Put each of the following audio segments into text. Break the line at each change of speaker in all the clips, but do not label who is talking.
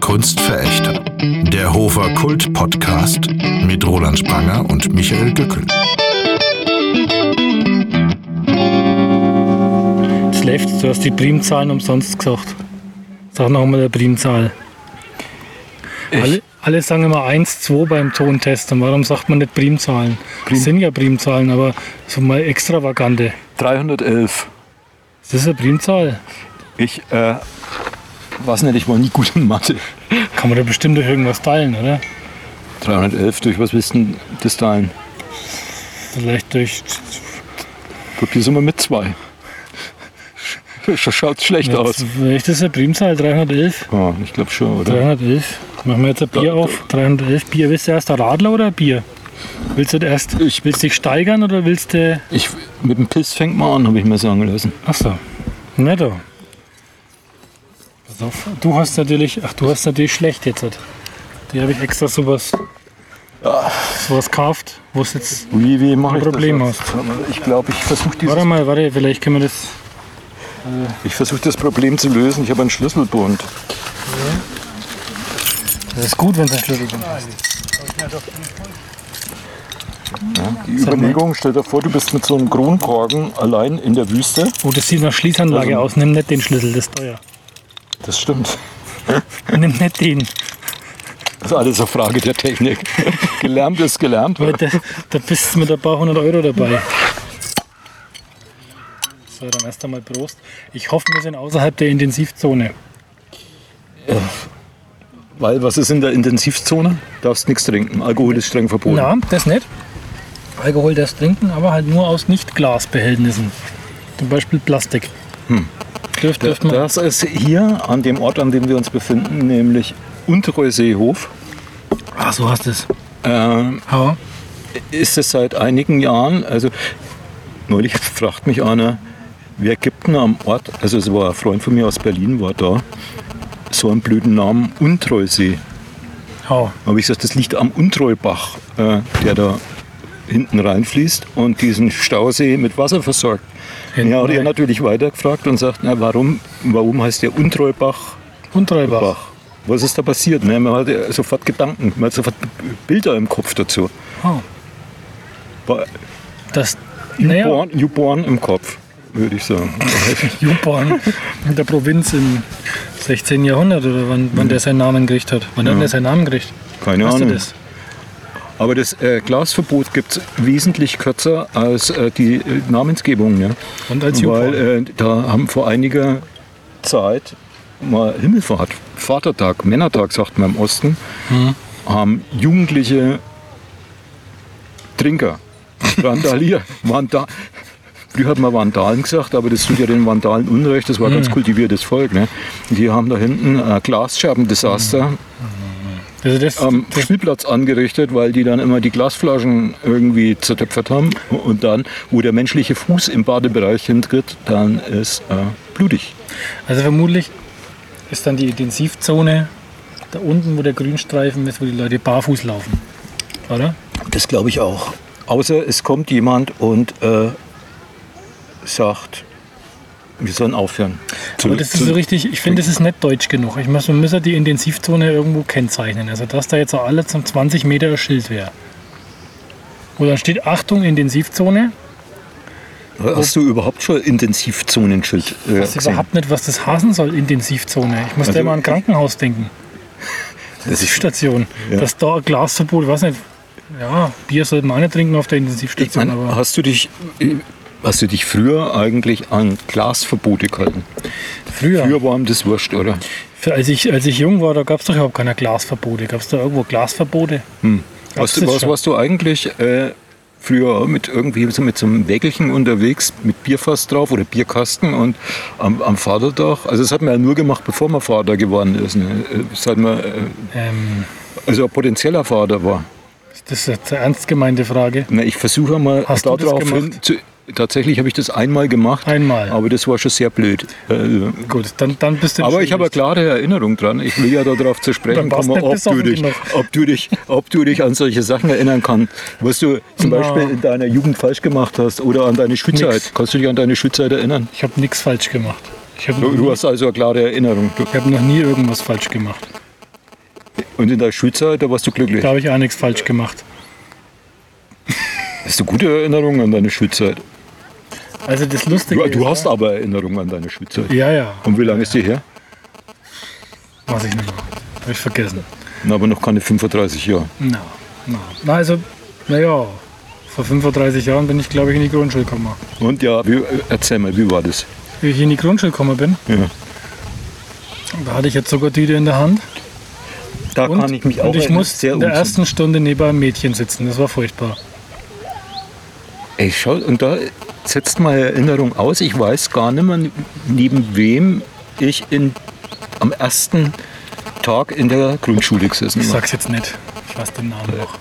Kunstverächter. Der Hofer Kult Podcast mit Roland Spranger und Michael Dückel.
Jetzt läuft, du hast die Primzahlen umsonst gesagt. Sag nochmal der Primzahl. Alle, alle sagen immer 1, 2 beim Tontest. Und warum sagt man nicht Primzahlen? Das sind ja Primzahlen, aber so mal extravagante.
311.
Ist das eine Primzahl?
Ich äh, weiß nicht, ich war nie gut in Mathe.
Kann man da bestimmt durch irgendwas teilen, oder?
311 durch was willst du denn das teilen?
Vielleicht durch.
Probier's mal mit zwei. Schaut schlecht aus.
Ist das eine Primzahl? 311?
Ja, ich glaube schon, oder?
311. Machen wir jetzt ein Bier
Da-
auf. 311 Bier. Willst du erst ein Radler oder ein Bier? Willst du erst
Ich-
willst du dich steigern oder willst du.
Ich, mit dem Piss fängt man an, habe ich mir sagen lassen.
Achso. Netto. Auf. Du hast natürlich. Ach, du hast natürlich schlecht jetzt. Die habe ich extra sowas. sowas gekauft, wo es jetzt.
Wie, wie mache
Ein
ich
Problem
das? jetzt? Ich glaube, ich versuche
Warte
dieses,
mal, warte, vielleicht können wir das.
ich versuch das Problem zu lösen. Ich habe einen Schlüsselbund.
Das ist gut, wenn es ein Schlüsselbund ist.
Die Überlegung, stell dir vor, du bist mit so einem Kronkorken allein in der Wüste.
Oh, das sieht nach Schließanlage
Also-
aus. Nimm nicht den Schlüssel, das ist teuer.
Das stimmt.
Nimm nicht den.
Das ist alles eine Frage der Technik. gelernt ist gelernt.
Weil da, da bist du mit ein paar hundert Euro dabei. So, dann erst einmal Prost. Ich hoffe, wir sind außerhalb der Intensivzone.
Weil was ist in der Intensivzone? Darfst nichts trinken. Alkohol ist streng verboten.
Na, das nicht. Alkohol das trinken, aber halt nur aus Nicht-Glasbehältnissen. Zum Beispiel Plastik. Dürft, dürft man.
Das ist hier an dem Ort, an dem wir uns befinden, nämlich Unterreuseehof.
Ach, so hast es.
Ähm,
Ja.
ist es seit einigen Jahren, also neulich fragt mich einer, wer gibt denn am Ort, also es war ein Freund von mir aus Berlin, war da, so einen blöden Namen Untreusee.
ja.
Aber ich gesagt, das liegt am Untreubach, äh, der da hinten reinfließt und diesen Stausee mit Wasser versorgt. Ja, hat er natürlich weitergefragt und sagt, na, warum, warum heißt der Untreubach
Untreibach.
Bach? Was ist da passiert? Ne? Man hat ja sofort Gedanken, man hat sofort Bilder im Kopf dazu.
Oh,
War
das.
Newborn, newborn im Kopf, würde ich sagen.
Juborn in der Provinz im 16. Jahrhundert oder wann, wann der seinen Namen gekriegt hat. Wann hat der seinen Namen gekriegt?
Keine
Weißt du
Ahnung.
das?
Aber das äh, Glasverbot gibt es wesentlich kürzer als äh, die äh, Namensgebung. Ja?
Und als
Weil äh, da haben vor einiger Zeit mal Himmelfahrt, Vatertag, Männertag sagt man im Osten,
Mhm.
haben Jugendliche Trinker, Randalier, Vanda Früher hat man Vandalen gesagt, aber das tut ja den Vandalen Unrecht, das war
Mhm.
ganz kultiviertes Volk. Ne? Die haben da hinten ein Glasscherbendesaster
Also das,
am
das,
Spielplatz angerichtet, weil die dann immer die Glasflaschen irgendwie zertöpfert haben. Und dann, wo der menschliche Fuß im Badebereich hintritt, dann ist äh, blutig.
also vermutlich ist dann die Intensivzone da unten, wo der Grünstreifen ist, wo die Leute barfuß laufen. Oder?
Das glaube ich auch. Außer es kommt jemand und äh, sagt, wir sollen aufhören.
Aber das ist so richtig, ich finde, das ist nicht deutsch genug. Ich muss, man müsste die Intensivzone irgendwo kennzeichnen. Also, dass da jetzt auch alle zum 20 Meter ein Schild wäre. Wo dann steht, Achtung, Intensivzone.
Hast du überhaupt schon Intensivzonenschild äh,
Ich weiß
gesehen?
überhaupt nicht, was das heißen soll, Intensivzone. Ich muss da
Also
immer an ein Krankenhaus denken.
Das ist,
Intensivstation.
Ja.
Dass da ein Glasverbot, ich weiß nicht. Ja, Bier sollte man auch nicht trinken auf der
ich
Intensivstation.
meine,
aber
hast du dich... Hast du dich früher eigentlich an Glasverbote gehalten?
früher,
Früher war ihm das wurscht, oder?
für, als, ich, als ich jung war, da gab es doch überhaupt keine Glasverbote. Gab es da irgendwo Glasverbote? Gab's
Was,
das
was warst du eigentlich äh, früher mit irgendwie so mit so einem Wägelchen unterwegs mit Bierfass drauf oder Bierkasten und am, am Vaterdach? Also das hat man ja nur gemacht, bevor man Vater geworden ist. Ne? Äh, Seit man äh,
Ähm,
also ein potenzieller Vater war.
das ist jetzt eine ernst gemeinte Frage.
Na, ich versuche mal
Hast du
darauf hin. Zu, tatsächlich habe ich das einmal gemacht,
Einmal.
aber das war schon sehr blöd. Äh,
Gut, dann, dann bist du
aber ich habe eine klare Erinnerung dran. Ich will ja darauf zu sprechen kommen, ob du, dich, ob, du dich, ob du dich an solche Sachen erinnern kannst, was du zum
Na.
Beispiel in deiner Jugend falsch gemacht hast oder an deine Schulzeit.
Nix.
Kannst du dich an deine Schulzeit erinnern?
Ich habe nichts falsch gemacht. Habe
Du, du hast also eine klare Erinnerung. Du,
ich hab noch nie irgendwas falsch gemacht.
und in der Schulzeit, da warst du glücklich.
Da habe ich auch nichts falsch gemacht.
Hast du gute Erinnerungen an deine Schulzeit?
Also das Lustige
Du, du
ist,
hast aber Erinnerungen an deine Schulzeit.
Ja, ja.
Und wie lange ist die her?
Weiß ich nicht mehr. Habe ich vergessen.
Na, aber noch keine 35 Jahre.
Na, na. na also, naja, vor 35 Jahren bin ich, glaube ich, in die Grundschule gekommen.
Und ja, wie, erzähl mal, wie war das?
Wie ich in die Grundschule gekommen bin,
Ja.
da hatte ich eine Zuckertüte in der Hand.
Da
Und,
kann ich mich auch
und ich musste
sehr
in der
umziehen.
ersten Stunde neben einem Mädchen sitzen. Das war furchtbar.
Ey, schau, und da setzt meine Erinnerung aus. Ich weiß gar nicht mehr, neben wem ich in, am ersten Tag in der Grundschule gesessen
Ich
war.
sag's jetzt nicht. Ich weiß den Namen noch.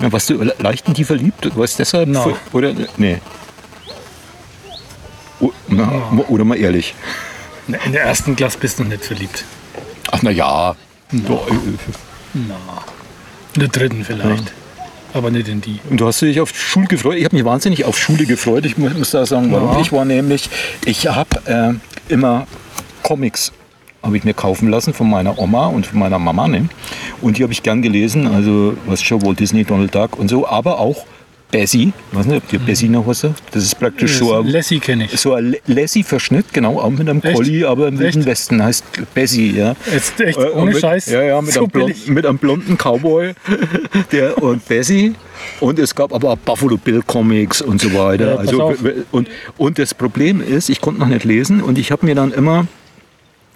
Ja, warst du le- leicht in die verliebt? Warst du deshalb?
No.
vor- Oder? Nee. O, na, Oder mal ehrlich.
In der ersten Klasse bist du noch nicht verliebt.
Ach na ja.
Na. In der dritten vielleicht. Aber nicht in die.
Und du hast dich auf Schule gefreut. Ich habe mich wahnsinnig auf Schule gefreut. Ich mu- muss da sagen, warum.
Ja.
Ich war nämlich, ich habe äh, immer Comics habe ich mir kaufen lassen von meiner Oma und von meiner Mama. Ne? Und die habe ich gern gelesen. Also, was schon, Walt Disney, Donald Duck und so. Aber auch Bessie. Ich weiß nicht, ob ihr Bessie noch was sagt. Das ist praktisch so ein,
Lassie kenne ich.
so ein Lassie-Verschnitt, genau, auch mit einem
Echt?
Collie, aber im Wilden? Westen heißt Bessie, ja.
Jetzt echt
Äh,
ohne
mit,
Scheiß.
Ja, ja, mit,
so
einem blonden, mit einem blonden Cowboy der, und Bessie. Und es gab aber auch Buffalo Bill Comics und so weiter.
Ja,
also, und, und das Problem ist, ich konnte noch nicht lesen und ich habe mir dann immer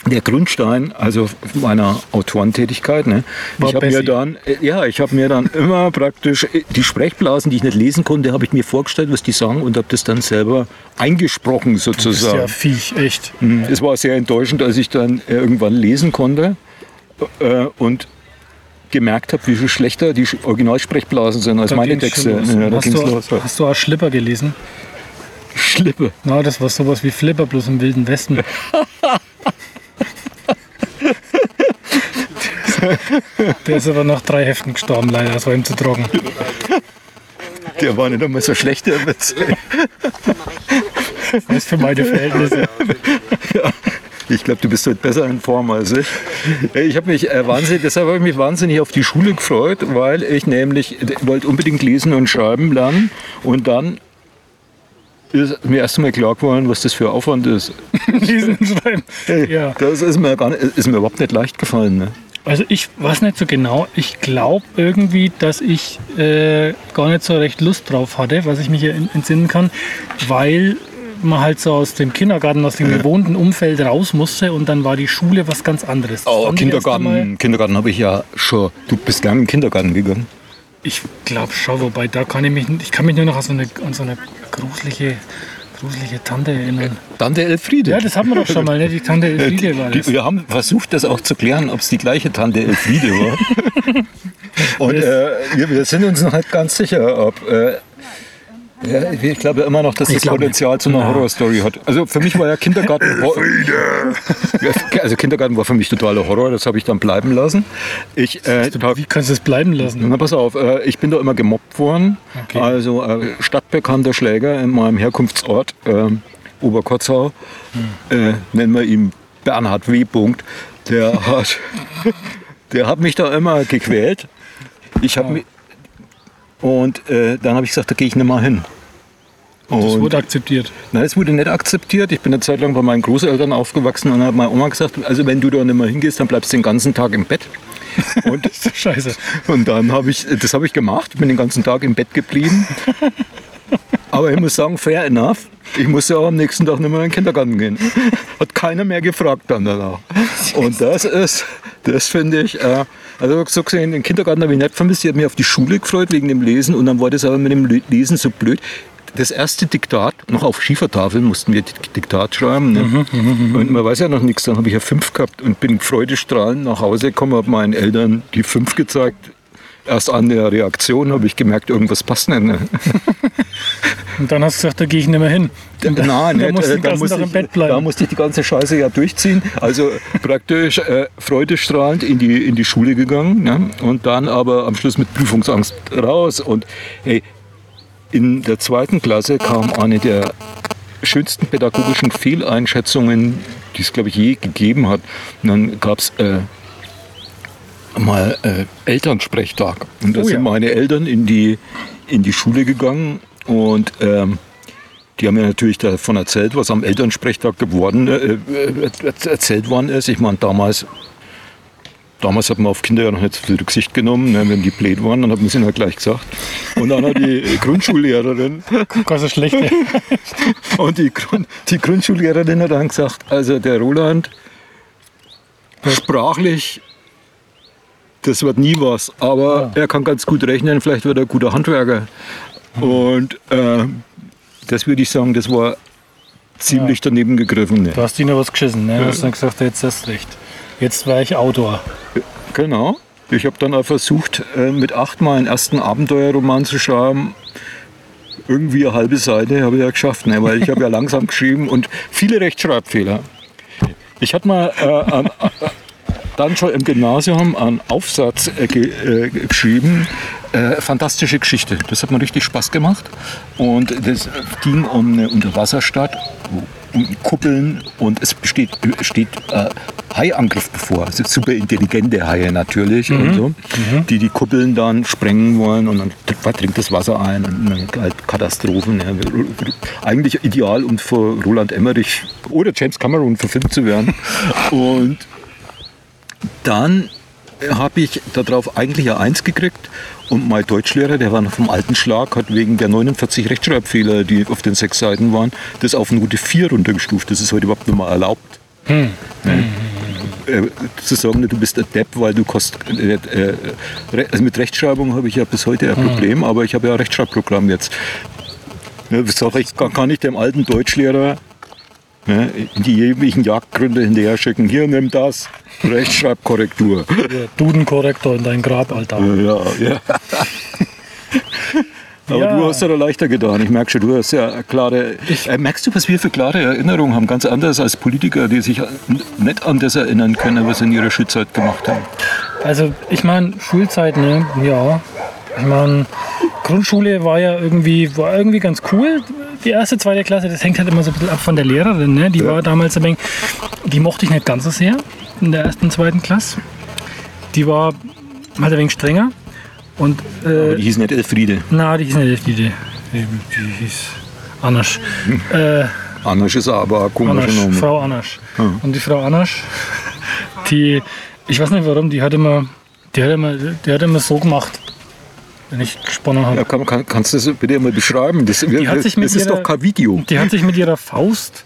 der Grundstein, also meiner Autorentätigkeit, ne? Ich habe mir dann, äh, ja, ich habe mir dann immer praktisch äh, die Sprechblasen, die ich nicht lesen konnte, habe ich mir vorgestellt, was die sagen und habe das dann selber eingesprochen
Das ist
sozusagen.
ja Viech, echt.
Mhm. Es war sehr enttäuschend, als ich dann irgendwann lesen konnte äh, und gemerkt habe, wie viel schlechter die Originalsprechblasen sind als
Da
meine Texte. Ja,
hast, du,
los.
hast du auch Schlipper gelesen?
Schlippe.
Na, das war sowas wie Flipper, bloß im Wilden Westen. Der ist aber nach drei Heften gestorben, leider. Das war ihm zu trocken.
Der war nicht einmal so schlecht, der Witz.
Das ist für meine Verhältnisse.
Ich glaube, du bist heute besser in Form als ich. Ich habe mich äh, wahnsinnig, deshalb habe ich mich wahnsinnig auf die Schule gefreut, weil ich nämlich ich wollte unbedingt lesen und schreiben lernen und dann ist mir erst einmal klar geworden, was das für Aufwand ist.
Lesen und Schreiben. Ja.
Das ist mir, gar nicht, ist mir überhaupt nicht leicht gefallen. Ne?
Also ich weiß nicht so genau. Ich glaube irgendwie, dass ich äh, gar nicht so recht Lust drauf hatte, was ich mich hier in- entsinnen kann, weil man halt so aus dem Kindergarten, aus dem gewohnten Umfeld raus musste und dann war die Schule was ganz anderes. Das
Oh, Kindergarten, Kindergarten habe ich ja schon. Du bist gern in den Kindergarten gegangen.
Ich glaube schon, wobei da kann ich mich, ich kann mich nur noch an so eine, an so eine gruselige, gruselige Tante erinnern.
Tante Elfriede.
Ja, das hatten wir doch schon mal, ne? Die Tante Elfriede war das.
wir haben versucht, das auch zu klären, ob es die gleiche Tante Elfriede war. Und äh, wir, wir sind uns noch nicht ganz sicher, ob. Äh, ja, ich glaube immer noch, dass
Ich
das Potenzial zu einer
Ja.
Horrorstory hat. Also für mich war ja Kindergarten. Ja, also Kindergarten war für mich totaler Horror, das habe ich dann bleiben lassen. Ich, äh,
Wie kannst du es bleiben lassen?
na, pass auf, äh, ich bin da immer gemobbt worden.
Okay.
Also äh, stadtbekannter Schläger in meinem Herkunftsort, ähm, Oberkotzau, äh, nennen wir ihn Bernhard W. Punkt, der hat, der hat mich da immer gequält. Ich habe mich und äh, dann habe ich gesagt, da gehe ich nicht mal hin.
Das
Und-
wurde akzeptiert.
Nein, es wurde nicht akzeptiert. Ich bin eine Zeit lang bei meinen Großeltern aufgewachsen und dann hat meine Oma gesagt, also wenn du da nicht mehr hingehst, dann bleibst du den ganzen Tag im Bett. Und,
Das ist doch scheiße.
und dann habe ich, das habe ich gemacht, bin den ganzen Tag im Bett geblieben. Aber ich muss sagen, fair enough. Ich musste auch am nächsten Tag nicht mehr in den Kindergarten gehen. Hat keiner mehr gefragt dann danach. Und das ist, das finde ich, äh, also so gesehen, den Kindergarten habe ich nicht vermisst. Ich habe mich auf die Schule gefreut wegen dem Lesen und dann war das aber mit dem Lesen so blöd. Das erste Diktat, noch auf Schiefertafeln mussten wir Dik- Diktat schreiben. Ne? Und man weiß ja noch nichts, dann habe ich ja fünf gehabt und bin freudestrahlend nach Hause gekommen, habe meinen Eltern die fünf gezeigt. Erst an der Reaktion habe ich gemerkt, irgendwas passt nicht. Ne?
Und dann hast du gesagt, da gehe ich nicht mehr hin. Und dann-
Nein,
da
nicht, da, musste ich, da musste ich die ganze Scheiße ja durchziehen. Also praktisch äh, freudestrahlend in die, in die Schule gegangen ne? und dann aber am Schluss mit Prüfungsangst raus. Und hey, in der zweiten Klasse kam eine der schönsten pädagogischen Fehleinschätzungen, die es, glaube ich, je gegeben hat. Und dann gab es äh, mal äh, Elternsprechtag. Und da
Oh
sind
ja.
meine Eltern in die, in die Schule gegangen und ähm, die haben mir natürlich davon erzählt, was am Elternsprechtag geworden, äh, äh, erzählt worden ist. Ich meine, damals, damals hat man auf Kinder ja noch nicht so viel Rücksicht genommen. Ne? Wenn die blöd waren, dann hat man es ihnen halt gleich gesagt. Und dann hat die Grundschullehrerin
Ganz so schlecht. ey.
und die, Grund, die Grundschullehrerin hat dann gesagt, also der Roland, sprachlich, das wird nie was, aber er kann ganz gut rechnen, vielleicht wird er ein guter Handwerker. Und äh, das würde ich sagen, das war ziemlich daneben gegriffen. Ne?
Du hast ihnen was geschissen, ne? Du hast dann gesagt, jetzt hast recht. Jetzt war ich Autor.
Genau. Ich habe dann auch versucht, äh, mit achtmal einen ersten Abenteuerroman zu schreiben. Irgendwie eine halbe Seite habe ich ja geschafft, ne? weil ich habe ja langsam geschrieben und viele Rechtschreibfehler. Ich hatte mal äh, an, dann schon im Gymnasium einen Aufsatz äh, ge, äh, geschrieben, äh, fantastische Geschichte. Das hat mir richtig Spaß gemacht. Und das ging um eine Unterwasserstadt, um Kuppeln und es besteht, steht äh, Haiangriff bevor. Also super intelligente Haie natürlich und so, die die Kuppeln dann sprengen wollen und dann dringt das Wasser ein und dann halt Katastrophen. Ja. Eigentlich ideal, um vor Roland Emmerich oder James Cameron verfilmt zu werden. Und dann habe ich darauf eigentlich eine Eins gekriegt und mein Deutschlehrer, der war noch vom alten Schlag, hat wegen der 49 Rechtschreibfehler, die auf den sechs Seiten waren, das auf Note 4 runtergestuft. Das ist heute überhaupt nicht mehr erlaubt. Ne? Äh, zu sagen, du bist ein Depp, weil du kost, äh, äh, also mit Rechtschreibung habe ich ja bis heute ein Problem, aber ich habe ja ein Rechtschreibprogramm jetzt. Ja, das ich kann ich dem alten Deutschlehrer ne, die ewigen Jagdgründe hinterher schicken. Hier, nimm das. Rechtschreibkorrektur.
Dudenkorrektor in dein Grab, Alter.
Ja, ja. Aber
Ja.
du hast ja da leichter getan. Ich merke schon, du hast ja klare. Äh, merkst du, was wir für klare Erinnerungen haben? Ganz anders als Politiker, die sich nicht an das erinnern können, was sie in ihrer Schulzeit gemacht haben.
Also ich meine, Schulzeit, ne? Ja. Ich meine, Grundschule war ja irgendwie, war irgendwie ganz cool. Die erste, zweite Klasse, das hängt halt immer so ein bisschen ab von der Lehrerin, ne? Die war damals ein wenig, die mochte ich nicht ganz so sehr in der ersten, zweiten Klasse. Die war halt ein wenig strenger. Und äh,
Die hieß nicht Elfriede.
na, die hieß nicht die, die, die, hieß Anasch. äh,
Anders ist aber ein komischer
Anasch,
Name.
Frau Anasch. Und die Frau Anasch, die, ich weiß nicht warum, die hat immer, die hat immer, die hat immer so gemacht, wenn ich gesponnen habe.
Ja, kann, kann, kannst du das bitte mal beschreiben? Das, das,
mit
das ist
ihrer-
doch kein Video.
Die hat sich mit ihrer Faust,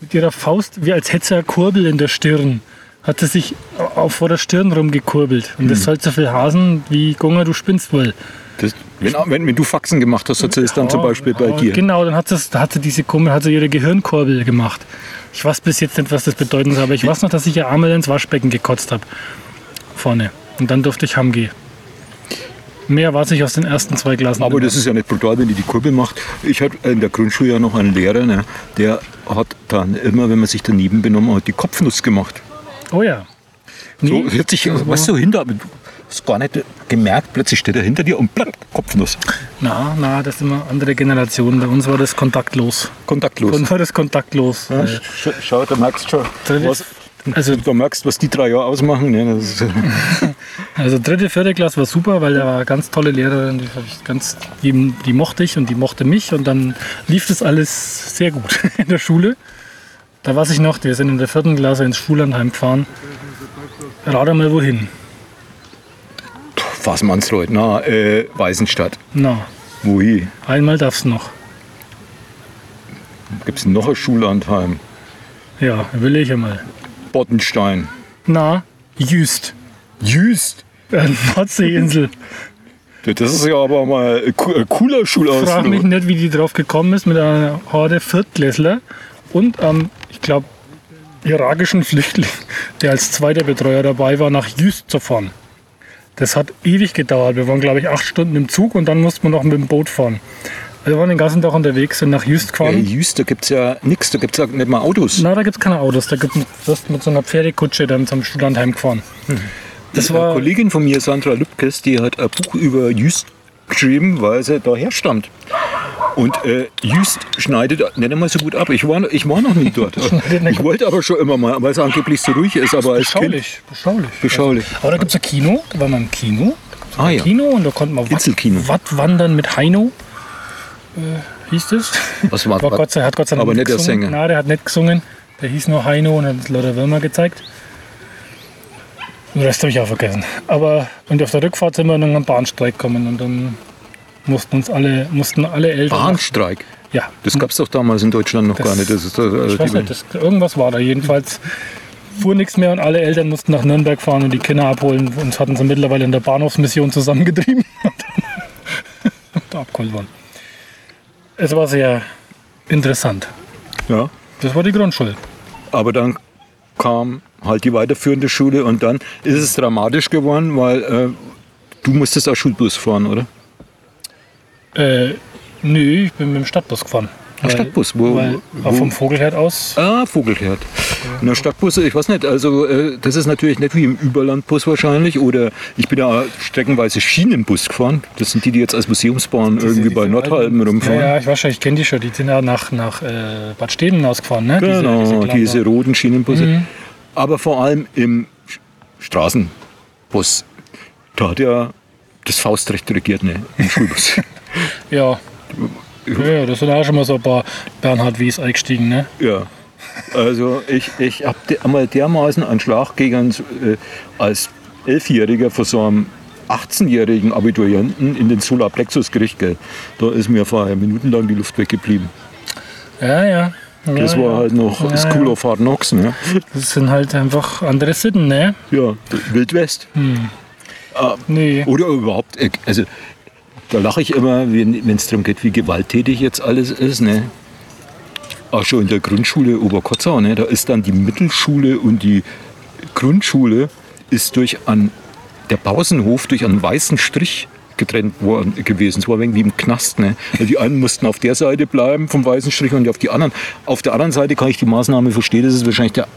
mit ihrer Faust, wie als hätte sie eine Kurbel in der Stirn, hat sie sich auf vor der Stirn rumgekurbelt. Und
Hm.
das soll so viel Hasen wie Gunga, du spinnst wohl.
Das, wenn, wenn, wenn du Faxen gemacht hast, hat sie das dann zum
Ja,
Beispiel bei
ja,
dir.
Genau, dann hat, das, da hat sie diese Kurbel, hat sie ihre Gehirnkurbel gemacht. Ich weiß bis jetzt nicht, was das bedeuten soll, aber ich weiß noch, dass ich ihr einmal ins Waschbecken gekotzt habe. Vorne. Und dann durfte ich heimgehen. Mehr weiß ich aus den ersten zwei Klassen.
Aber das ist ja nicht brutal, wenn die die Kurbel macht. Ich hatte in der Grundschule ja noch einen Lehrer, ne, der hat dann immer, wenn man sich daneben benommen hat, die Kopfnuss gemacht.
oh ja.
So
Nee,
hört sich, was so hinter, du hast gar nicht gemerkt, plötzlich steht er hinter dir und platt, Kopfnuss.
na, na, das sind immer andere Generationen. Bei uns war das kontaktlos.
Kontaktlos.
Bei uns war das kontaktlos.
Ja,
Äh,
sch- Schau, da merkst du schon, was,
Also,
du merkst, was die drei Jahre ausmachen. Ne,
also dritte, vierte Klasse war super, weil da war eine ganz tolle Lehrerin, die, ganz, die, die mochte ich und die mochte mich und dann lief das alles sehr gut in der Schule. Da weiß ich noch, wir sind in der vierten Klasse ins Schullandheim gefahren. Rate mal wohin.
Fassmannsreuth, na, äh, Weißenstadt.
Na,
Wohin?
einmal darf's noch.
Gibt es noch ein Schullandheim?
Ja, will ich einmal.
Bottenstein.
Na, Jüst.
Jüst.
Äh, Nordseeinsel.
Das ist ja aber mal ein co- ein cooler
Frag mich
Schulausflug.
nicht, wie die drauf gekommen ist mit einer Horde Viertklässler und ähm, ich glaube irakischen Flüchtling, der als zweiter Betreuer dabei war, nach Jüst zu fahren. Das hat ewig gedauert. Wir waren, glaube ich, acht Stunden im Zug und dann mussten wir noch mit dem Boot fahren. Wir waren den ganzen Tag unterwegs, sind nach Jüst
Äh,
gefahren.
Jüst, da gibt es ja nichts, da gibt es ja nicht mal Autos.
Na, da gibt es keine Autos. Da gibt es mit so einer Pferdekutsche dann zum Student heimgefahren. Das
Eine
war
Kollegin von mir, Sandra Lübkes, die hat ein Buch über Jüst geschrieben, weil sie daher stammt. Und äh, Jüst schneidet nicht einmal so gut ab. Ich war, ich war noch nie dort. ich wollte aber schon immer mal, weil es angeblich so ruhig ist. Aber als Kind,
Beschaulich, beschaulich.
Beschaulich.
Also, aber da gibt es ein Kino, da war man im Kino.
Ah, ja.
Kino und da konnte man
Inselkino.
Watt wandern mit Heino. Äh, hieß das?
Was war-
War Gott sei, hat Gott sei Dank
aber nicht der
gesungen.
Sänger.
Nein, der hat nicht gesungen. Der hieß nur Heino und hat lauter Würmer gezeigt. Den Rest habe ich auch vergessen. Aber und auf der Rückfahrt sind wir in einen Bahnstreik gekommen und dann mussten uns alle, mussten alle Eltern.
Bahnstreik.
Ja,
Das gab es doch damals in Deutschland noch
Das-
gar nicht. Das ist, äh,
ich weiß nicht, das, irgendwas war da. Jedenfalls fuhr nichts mehr und alle Eltern mussten nach Nürnberg fahren und die Kinder abholen. Uns hatten sie mittlerweile in der Bahnhofsmission zusammengetrieben und abgeholt worden. Es war sehr interessant.
ja.
Das war die Grundschule.
Aber dann kam halt die weiterführende Schule und dann ist es dramatisch geworden, weil äh, du musstest auch Schulbus fahren, oder?
Äh, nö, ich bin mit dem Stadtbus gefahren. Weil-
Stadtbus, wo-
Weil,
wo-
vom Vogelherd aus.
Ah, Vogelherd. Na, Stadtbusse, ich weiß nicht, also äh, das ist natürlich nicht wie im Überlandbus wahrscheinlich oder ich bin ja streckenweise Schienenbus gefahren. Das sind die, die jetzt als Museumsbahn irgendwie bei Nordhalben
Ja,
rumfahren.
ja, ich weiß schon, ich kenne die schon. Die sind ja nach, nach äh, Bad Steden ausgefahren, ne?
Genau, diese,
kleinen-
roten Schienenbusse.
Mhm.
Aber vor allem im Straßenbus, da hat ja das Faustrecht regiert, ne? Im Schulbus.
Ja. Ja, ja, da sind auch schon mal so ein paar Bernhard Wies eingestiegen, ne?
ja. Also ich, ich habe einmal dermaßen einen Schlag gegen äh, als Elfjähriger vor so einem 18-jährigen Abiturienten in den Solarplexus gekriegt. Gell. Da ist mir vorher minutenlang die Luft weggeblieben.
Ja, ja. ja
Das war
ja.
halt noch
Ja,
School
ja.
of Hard Knocks. Ne?
Das sind halt einfach andere Sitten, ne?
Ja, Wild West.
Nee.
Oder überhaupt, äh, also da lache ich immer, wenn es darum geht, wie gewalttätig jetzt alles ist. Ne? Auch schon in der Grundschule Oberkotzau, ne? da ist dann die Mittelschule und die Grundschule ist durch an der Pausenhof durch einen weißen Strich getrennt worden gewesen. Es war irgendwie im Knast. Ne? Weil Die einen mussten auf der Seite bleiben vom weißen Strich und die auf die anderen. Auf der anderen Seite kann ich die Maßnahme verstehen. Das ist wahrscheinlich der,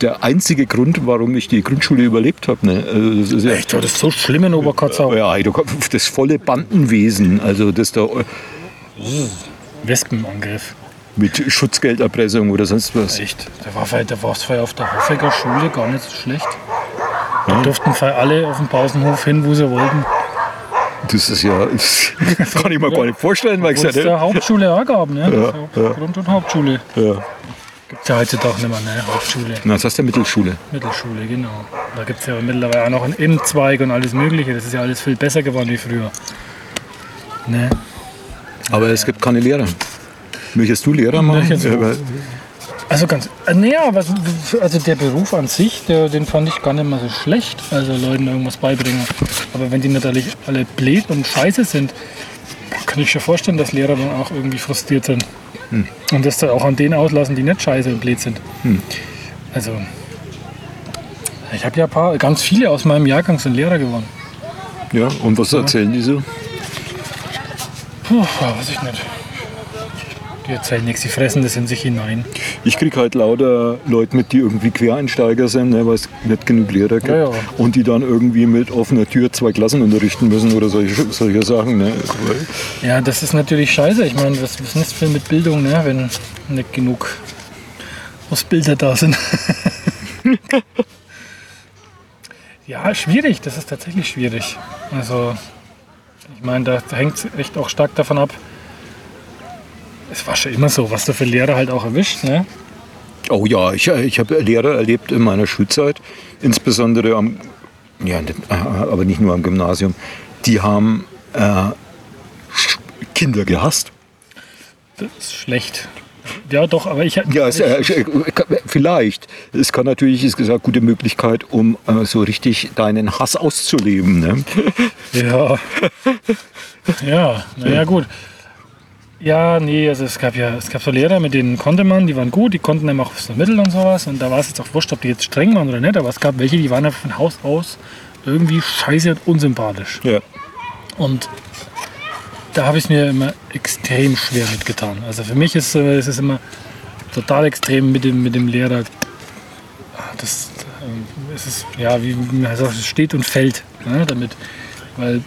der einzige Grund, warum ich die Grundschule überlebt habe. Ne? Also das ist ja,
Echt, war das so schlimm in Oberkotzau?
ja, das volle Bandenwesen, also das da äh,
Wespenangriff.
Mit Schutzgelderpressung oder sonst was.
Echt? Da war es vorher auf der Hoffecker Schule gar nicht so schlecht. Da durften vorher alle auf dem Pausenhof hin, wo sie wollten.
Das ist ja, das kann ich mir gar nicht vorstellen, weil ich gesagt
der Hauptschule auch gab, ne?
Ja, ja.
Grund- und Hauptschule.
ja.
Gibt es ja heutzutage nicht mehr, ne? Hauptschule.
Na, das heißt der Mittelschule.
Mittelschule, genau. Da gibt es ja mittlerweile auch noch einen M-Zweig und alles Mögliche. Das ist ja alles viel besser geworden wie früher. Ne?
Aber es gibt keine Lehrer. Möchtest du Lehrer machen? Ja, weil-
Also ganz, äh, naja, also der Beruf an sich, der, den fand ich gar nicht mal so schlecht. Also Leuten irgendwas beibringen. Aber wenn die natürlich alle blöd und scheiße sind, kann ich schon vorstellen, dass Lehrer dann auch irgendwie frustriert sind. Und das dann auch an denen auslassen, die nicht scheiße und blöd sind. Also, ich habe ja ein paar, ganz viele aus meinem Jahrgang sind Lehrer geworden.
ja, und was erzählen die so?
Puh, ja, weiß ich nicht. Die erzählen nichts, die fressen das in sich hinein.
Ich kriege halt lauter Leute mit, die irgendwie Quereinsteiger sind, ne, weil es nicht genug Lehrer gibt.
Ja, ja.
Und die dann irgendwie mit offener Tür zwei Klassen unterrichten müssen oder solche, solche Sachen. Ne.
Ja, das ist natürlich scheiße. Ich meine, was, was ist für mit Bildung, ne? wenn nicht genug Ausbilder da sind? ja, schwierig. Das ist tatsächlich schwierig. Also, ich meine, da hängt es echt auch stark davon ab. Es war schon immer so, was du für Lehrer halt auch erwischt. Ne?
Oh ja, ich, ich habe Lehrer erlebt in meiner Schulzeit, insbesondere am, ja, nicht, äh, aber nicht nur am Gymnasium. Die haben äh, Kinder gehasst.
Das ist schlecht. Ja, doch, aber ich.
Ja, es, äh, äh, vielleicht. Es kann natürlich, ist gesagt, gute Möglichkeit, um äh, so richtig deinen Hass auszuleben. Ne?
Ja. Ja, naja, gut. Ja, nee, also es gab ja, es gab so Lehrer, mit denen konnte man, die waren gut, die konnten einem auch so Mittel und sowas. Und da war es jetzt auch wurscht, ob die jetzt streng waren oder nicht, aber es gab welche, die waren einfach von Haus aus irgendwie scheiße und unsympathisch.
Ja.
Und da habe ich es mir immer extrem schwer mitgetan. Also für mich ist äh, es ist immer total extrem mit dem, mit dem Lehrer. Ah, Das, ähm, es ist, ja, wie wie man sagt, es steht und fällt ne, damit. Weil,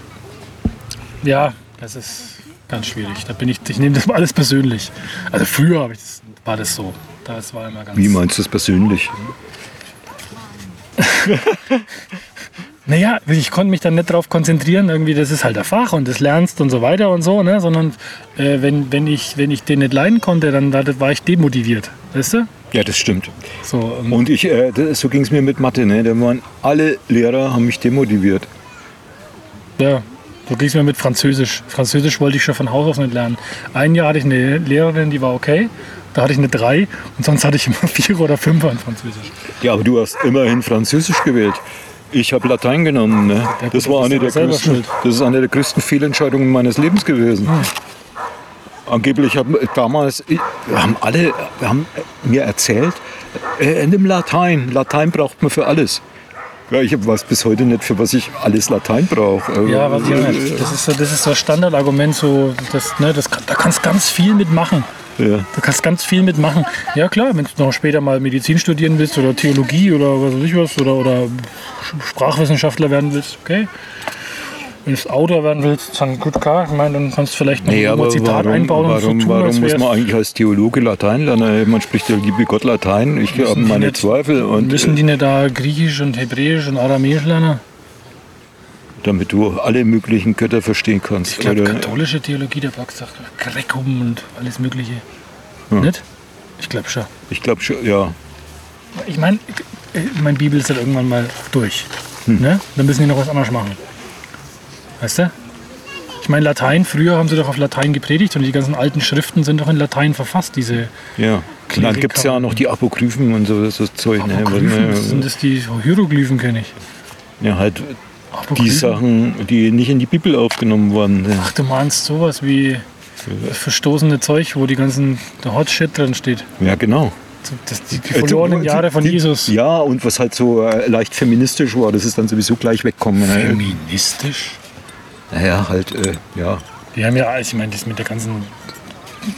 ja, das ist ganz schwierig. Da bin ich, ich nehme das alles persönlich. Also früher das, war das so. Das war immer ganz.
Wie meinst du das persönlich?
Naja, ich konnte mich dann nicht darauf konzentrieren, irgendwie, das ist halt der Fach und das lernst und so weiter und so, ne? sondern äh, wenn, wenn, ich, wenn ich den nicht leiden konnte, dann war, war ich demotiviert. Weißt du?
Ja, das stimmt.
So, ähm,
Und ich, äh, das, so ging es mir mit Mathe. Ne? Da waren alle Lehrer haben mich demotiviert.
ja, so ging es mir mit Französisch. Französisch wollte ich schon von Haus aus nicht lernen. Ein Jahr hatte ich eine Lehrerin, die war okay. Da hatte ich eine 3 und sonst hatte ich immer 4 oder 5 in Französisch.
Ja, aber du hast immerhin Französisch gewählt. Ich habe Latein genommen. Ne? Das, war eine der größten, das ist eine der größten Fehlentscheidungen meines Lebens gewesen. Angeblich haben damals ich- haben alle haben mir erzählt, äh, nimm Latein. Latein braucht man für alles. Ja, ich weiß bis heute nicht, für was ich alles Latein brauche. Äh,
Ja, was ich nicht. Das ist so, das ist so Standardargument, so, das, ne, das, da kannst du ganz viel mitmachen.
Ja.
Du kannst ganz viel mitmachen. Ja klar, wenn du noch später mal Medizin studieren willst oder Theologie oder was weiß ich was oder, oder Sprachwissenschaftler werden willst, okay. Wenn du Autor werden willst, dann gut klar. Ich meine, dann kannst du vielleicht noch
Nee,
ein Zitat
warum,
einbauen und
warum,
so tun,
warum muss man eigentlich als Theologe Latein lernen? Man spricht ja liebe Gott Latein. Ich habe meine
nicht-
Zweifel. Und
Müssen
äh,
die nicht da Griechisch und Hebräisch und Aramäisch lernen?
damit du alle möglichen Götter verstehen kannst.
Ich glaube, katholische Theologie, der Box sagt Grekum und alles Mögliche. Nicht? Ich glaube schon.
ich glaube schon, ja.
Ich meine, meine Bibel ist halt irgendwann mal durch. Ne? Dann müssen die noch was anderes machen. Weißt du? Ich meine, Latein, früher haben sie doch auf Latein gepredigt und die ganzen alten Schriften sind doch in Latein verfasst, diese
Ja, und dann gibt es ja noch die Apokryphen und so, so Zeug. Ne?
Apokryphen.
Was,
Was sind das die Hieroglyphen, kenne ich.
ja, halt die
Apokryphen?
Sachen, die nicht in die Bibel aufgenommen wurden. ne?
Ach, du meinst sowas wie das verstoßene Zeug, wo die ganzen der Hot Shit drin steht.
Ja, genau.
Das, die, die verlorenen
Äh,
Jahre von
die,
Jesus.
Ja, und was halt so äh, leicht feministisch war, das ist dann sowieso gleich weggekommen. Ne?
Feministisch?
Naja, halt, äh, ja.
Die haben ja, ich meine, das mit der ganzen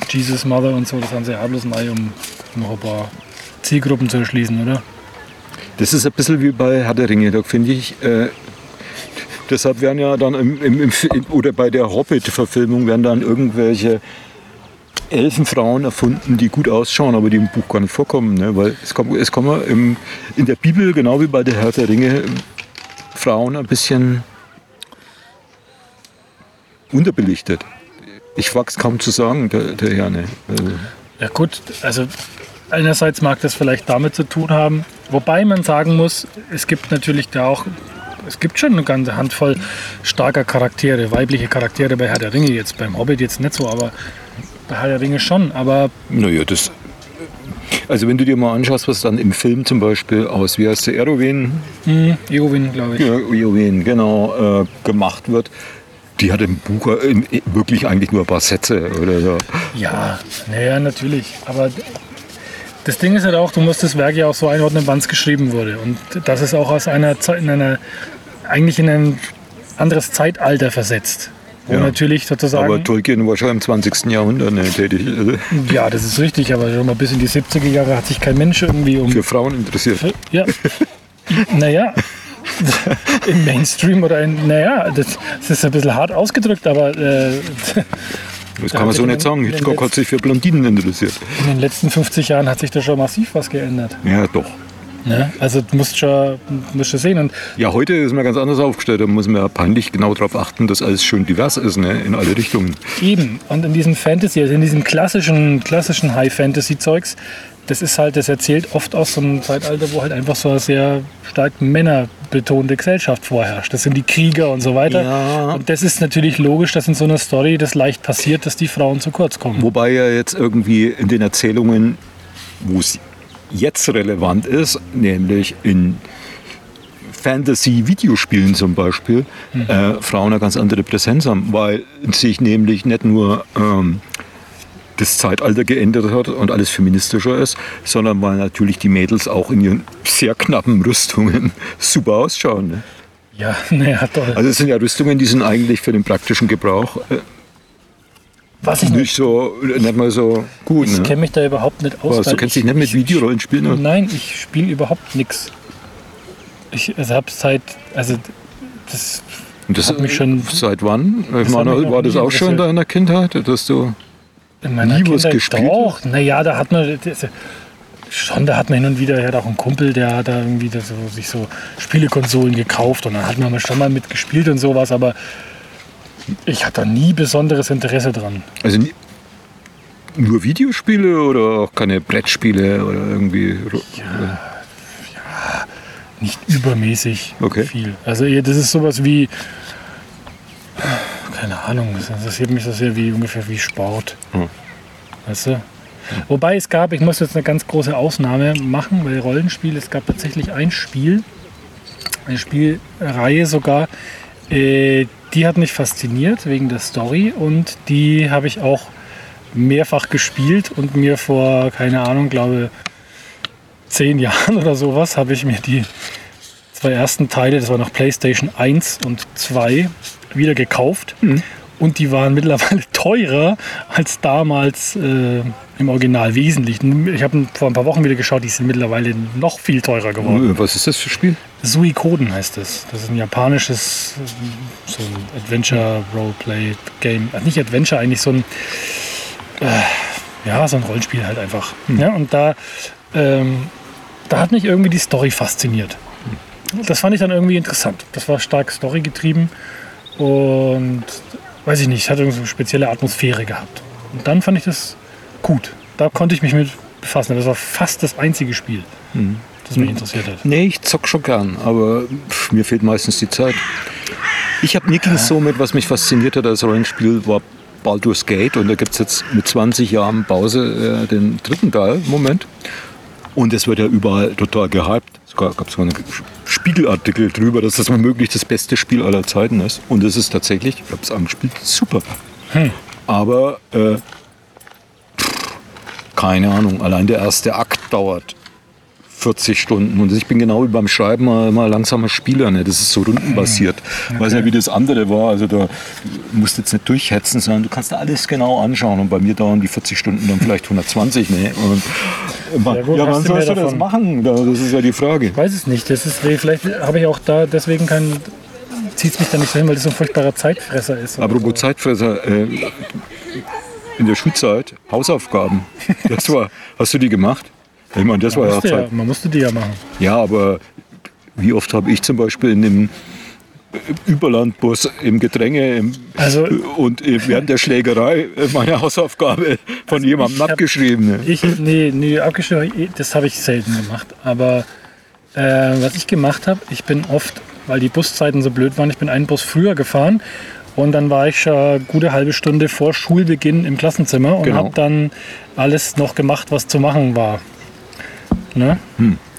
Jesus Mother und so, das haben sie ja bloß mal, um noch ein paar Zielgruppen zu erschließen, oder?
Das ist ein bisschen wie bei Herr der Ringe, da finde ich. Äh, deshalb werden ja dann im, im, im, oder bei der Hobbit-Verfilmung werden dann irgendwelche Elfenfrauen erfunden, die gut ausschauen, aber die im Buch gar nicht vorkommen. Ne? Weil es kommen, es kommen im, in der Bibel, genau wie bei der Herr der Ringe, Frauen ein bisschen unterbelichtet. Ich wag's kaum zu sagen, der, der Herr. Ne? Also,
Ja gut, also einerseits mag das vielleicht damit zu tun haben, wobei man sagen muss, es gibt natürlich da auch, es gibt schon eine ganze Handvoll starker Charaktere, weibliche Charaktere bei Herr der Ringe jetzt, beim Hobbit jetzt nicht so, aber bei Herr der Ringe schon, aber
Naja, das. Also wenn du dir mal anschaust, was dann im Film zum Beispiel aus, wie heißt der, Erowin,
hm, Eowyn, glaube ich.
ja, Eowyn, genau, äh, gemacht wird, die hat im Buch äh, in- wirklich eigentlich nur ein paar Sätze oder so.
Ja, naja, natürlich. Aber das Ding ist halt auch, du musst das Werk ja auch so einordnen, wann es geschrieben wurde. Und das ist auch aus einer Zeit, in einer, eigentlich in ein anderes Zeitalter versetzt. Wo
Ja.
natürlich sozusagen.
Aber Tolkien war schon im 20. Jahrhundert ne, tätig,
ja, das ist richtig, aber schon mal bis in die 70er Jahre hat sich kein Mensch irgendwie um.
für Frauen interessiert.
Ja. naja. Im Mainstream oder in. Naja, das, das ist ein bisschen hart ausgedrückt, aber äh,
Das
Da
kann man so nicht sagen. Hitchcock hat sich für Blondinen interessiert.
in den letzten 50 Jahren hat sich da schon massiv was geändert.
Ja, doch.
Ne? Also du musst schon, musst schon sehen. Und
Ja, heute ist man ganz anders aufgestellt. Da muss man ja peinlich genau darauf achten, dass alles schön divers ist, ne, in alle Richtungen.
eben, und in diesem Fantasy, also in diesem klassischen, klassischen High-Fantasy-Zeugs, das ist halt, das erzählt oft aus so einem Zeitalter, wo halt einfach so eine sehr stark männerbetonte Gesellschaft vorherrscht. Das sind die Krieger und so weiter.
Ja.
Und das ist natürlich logisch, dass in so einer Story das leicht passiert, dass die Frauen zu kurz kommen.
Wobei ja jetzt irgendwie in den Erzählungen, wo es jetzt relevant ist, nämlich in Fantasy-Videospielen zum Beispiel, äh, Frauen eine ganz andere Präsenz haben, weil sich nämlich nicht nur ähm, das Zeitalter geändert hat und alles feministischer ist, sondern weil natürlich die Mädels auch in ihren sehr knappen Rüstungen super ausschauen. Ne?
Ja, naja, toll.
Also es sind ja Rüstungen, die sind eigentlich für den praktischen Gebrauch äh,
Was ich nicht,
nicht so, nicht mal so gut.
ich
Ne?
kenne mich da überhaupt nicht aus.
Was, du kennst
ich-
dich nicht mit
ich-
Videorollenspielen aus?
Nein, ich spiele überhaupt nichts. Ich also habe seit, also das
Und das
Hat mich schon-
seit wann? Ich meine, war das auch schon in deiner Kindheit, dass du
In meiner
Nie was
Kindheit
gespielt?
Doch, naja, da hat man schon, da hat man hin und wieder, er hat auch einen Kumpel, der hat da irgendwie so, sich so Spielekonsolen gekauft und dann hat man schon mal mitgespielt und sowas, aber ich hatte da nie besonderes Interesse dran.
also nur Videospiele oder auch keine Brettspiele oder irgendwie
Nicht übermäßig
Okay.
viel. Also das ist sowas wie, keine Ahnung, das interessiert mich so sehr wie ungefähr wie Sport.
Hm.
Weißt du? Wobei es gab, ich muss jetzt eine ganz große Ausnahme machen, weil Rollenspiel, es gab tatsächlich ein Spiel, eine Spielreihe sogar, äh, die hat mich fasziniert wegen der Story und die habe ich auch mehrfach gespielt und mir vor, keine Ahnung, glaube zehn Jahren oder sowas, habe ich mir die zwei ersten Teile, das war noch PlayStation 1 und 2, wieder gekauft. Und die waren mittlerweile teurer als damals äh, im Original wesentlich. Ich habe vor ein paar Wochen wieder geschaut, die sind mittlerweile noch viel teurer geworden.
Was ist das für ein Spiel?
Suikoden heißt es. Das ist ein japanisches äh, so ein Adventure Roleplay Game. Äh, Nicht Adventure, eigentlich so ein äh, ja, so ein Rollenspiel halt einfach. Ja, und da, ähm, da hat mich irgendwie die Story fasziniert. Das fand ich dann irgendwie interessant. Das war stark Story getrieben und weiß ich nicht, es hat irgendwie so eine spezielle Atmosphäre gehabt. Und dann fand ich das gut. Da konnte ich mich mit befassen. Das war fast das einzige Spiel, das mich interessiert hat.
Nee, ich zock schon gern, aber pff, mir fehlt meistens die Zeit. Ich habe mir ging es so mit, was mich fasziniert hat als Rollenspiel, war Baldur's Gate und da gibt es jetzt mit 20 Jahren Pause äh, den dritten Teil Moment. Und es wird ja überall total gehypt. Es gab gab sogar einen Spiegelartikel drüber, dass das womöglich das beste Spiel aller Zeiten ist. Und es ist tatsächlich, ich habe es angespielt, super. Aber äh, pff, keine Ahnung, allein der erste Akt dauert 40 Stunden. Und ich bin genau wie beim Schreiben mal, mal langsamer Spieler. Ne? Das ist so rundenbasiert. Ich weiß nicht, wie das andere war. Also da musst du jetzt nicht durchhetzen, sondern du kannst alles genau anschauen. Und bei mir dauern die 40 Stunden dann vielleicht 120. Ne? Und,
Ja, gut,
ja, wann sollst du das
davon?
machen? Da- Das ist ja die Frage.
Ich weiß es nicht. Das ist, vielleicht habe ich auch da deswegen keinen. Zieht es mich da nicht so hin, weil das so ein furchtbarer Zeitfresser ist.
Apropos
so.
Zeitfresser, äh, in der Schulzeit, Hausaufgaben. Das war, hast du die gemacht? Ich meine, das war ja
Musste ja,
Zeit.
man musste die ja machen.
Ja, aber wie oft habe ich zum Beispiel in dem Überlandbus im Gedränge im,
Also-
und während der Schlägerei meine Hausaufgabe von jemandem
hab-
abgeschrieben.
Ich, nee, nee, abgeschrieben, das habe ich selten gemacht. Aber äh, was ich gemacht habe, ich bin oft, weil die Buszeiten so blöd waren, ich bin einen Bus früher gefahren und dann war ich schon eine gute halbe Stunde vor Schulbeginn im Klassenzimmer und
Genau.
habe dann alles noch gemacht, was zu machen war. Ne?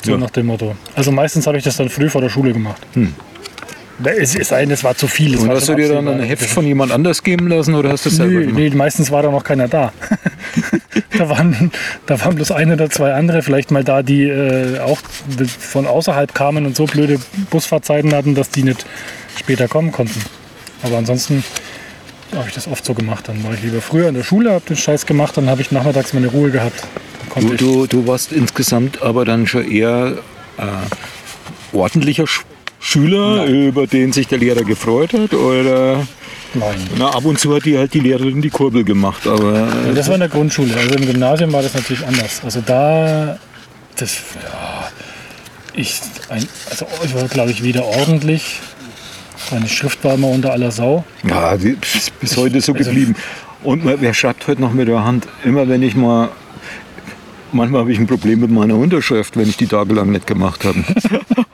so
ja.
nach dem Motto. Also meistens habe ich das dann früh vor der Schule gemacht. Da Es ist ein, es war zu viel. es
Und hast du dir dann ein Heft von jemand anders geben lassen oder hast du es selber gemacht?
nee, meistens war da noch keiner da. da, waren, da waren bloß ein oder zwei andere, vielleicht mal da, die äh, auch von außerhalb kamen und so blöde Busfahrzeiten hatten, dass die nicht später kommen konnten. Aber ansonsten habe ich das oft so gemacht. Dann war ich lieber früher in der Schule, habe den Scheiß gemacht, dann habe ich nachmittags meine Ruhe gehabt.
Du, du, du warst insgesamt aber dann schon eher äh, ordentlicher Sch Schüler, über den sich der Lehrer gefreut hat? Oder
nein.
na, ab und zu hat die halt die Lehrerin die Kurbel gemacht. Aber äh,
Das war in der Grundschule. Also im Gymnasium war das natürlich anders. Also da, das, ja, ich, ein, also ich war, glaube ich, wieder ordentlich. Meine Schrift war immer unter aller Sau.
Ja, die ist bis heute so
also-
geblieben. Und wer schreibt heute noch mit der Hand? Immer wenn ich mal. Manchmal habe ich ein Problem mit meiner Unterschrift, wenn ich die tagelang nicht gemacht habe.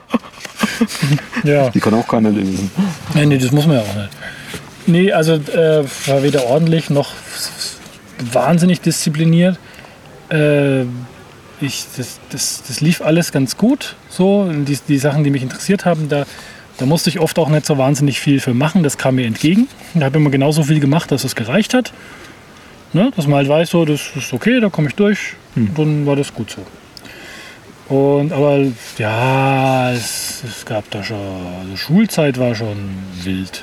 Ja,
Die kann auch keiner lesen.
nee, nee, das muss man ja auch nicht. Nee, also äh, war weder ordentlich noch wahnsinnig diszipliniert. Äh, ich, das, das, das lief alles ganz gut. So, die, die Sachen, die mich interessiert haben, da, da musste ich oft auch nicht so wahnsinnig viel für machen. Das kam mir entgegen. Ich habe immer genauso viel gemacht, dass es gereicht hat. Ne? Dass man halt weiß, so, das ist okay, da komme ich durch. Und dann war das gut so. Und aber ja, es, es gab da schon, also Schulzeit war schon wild.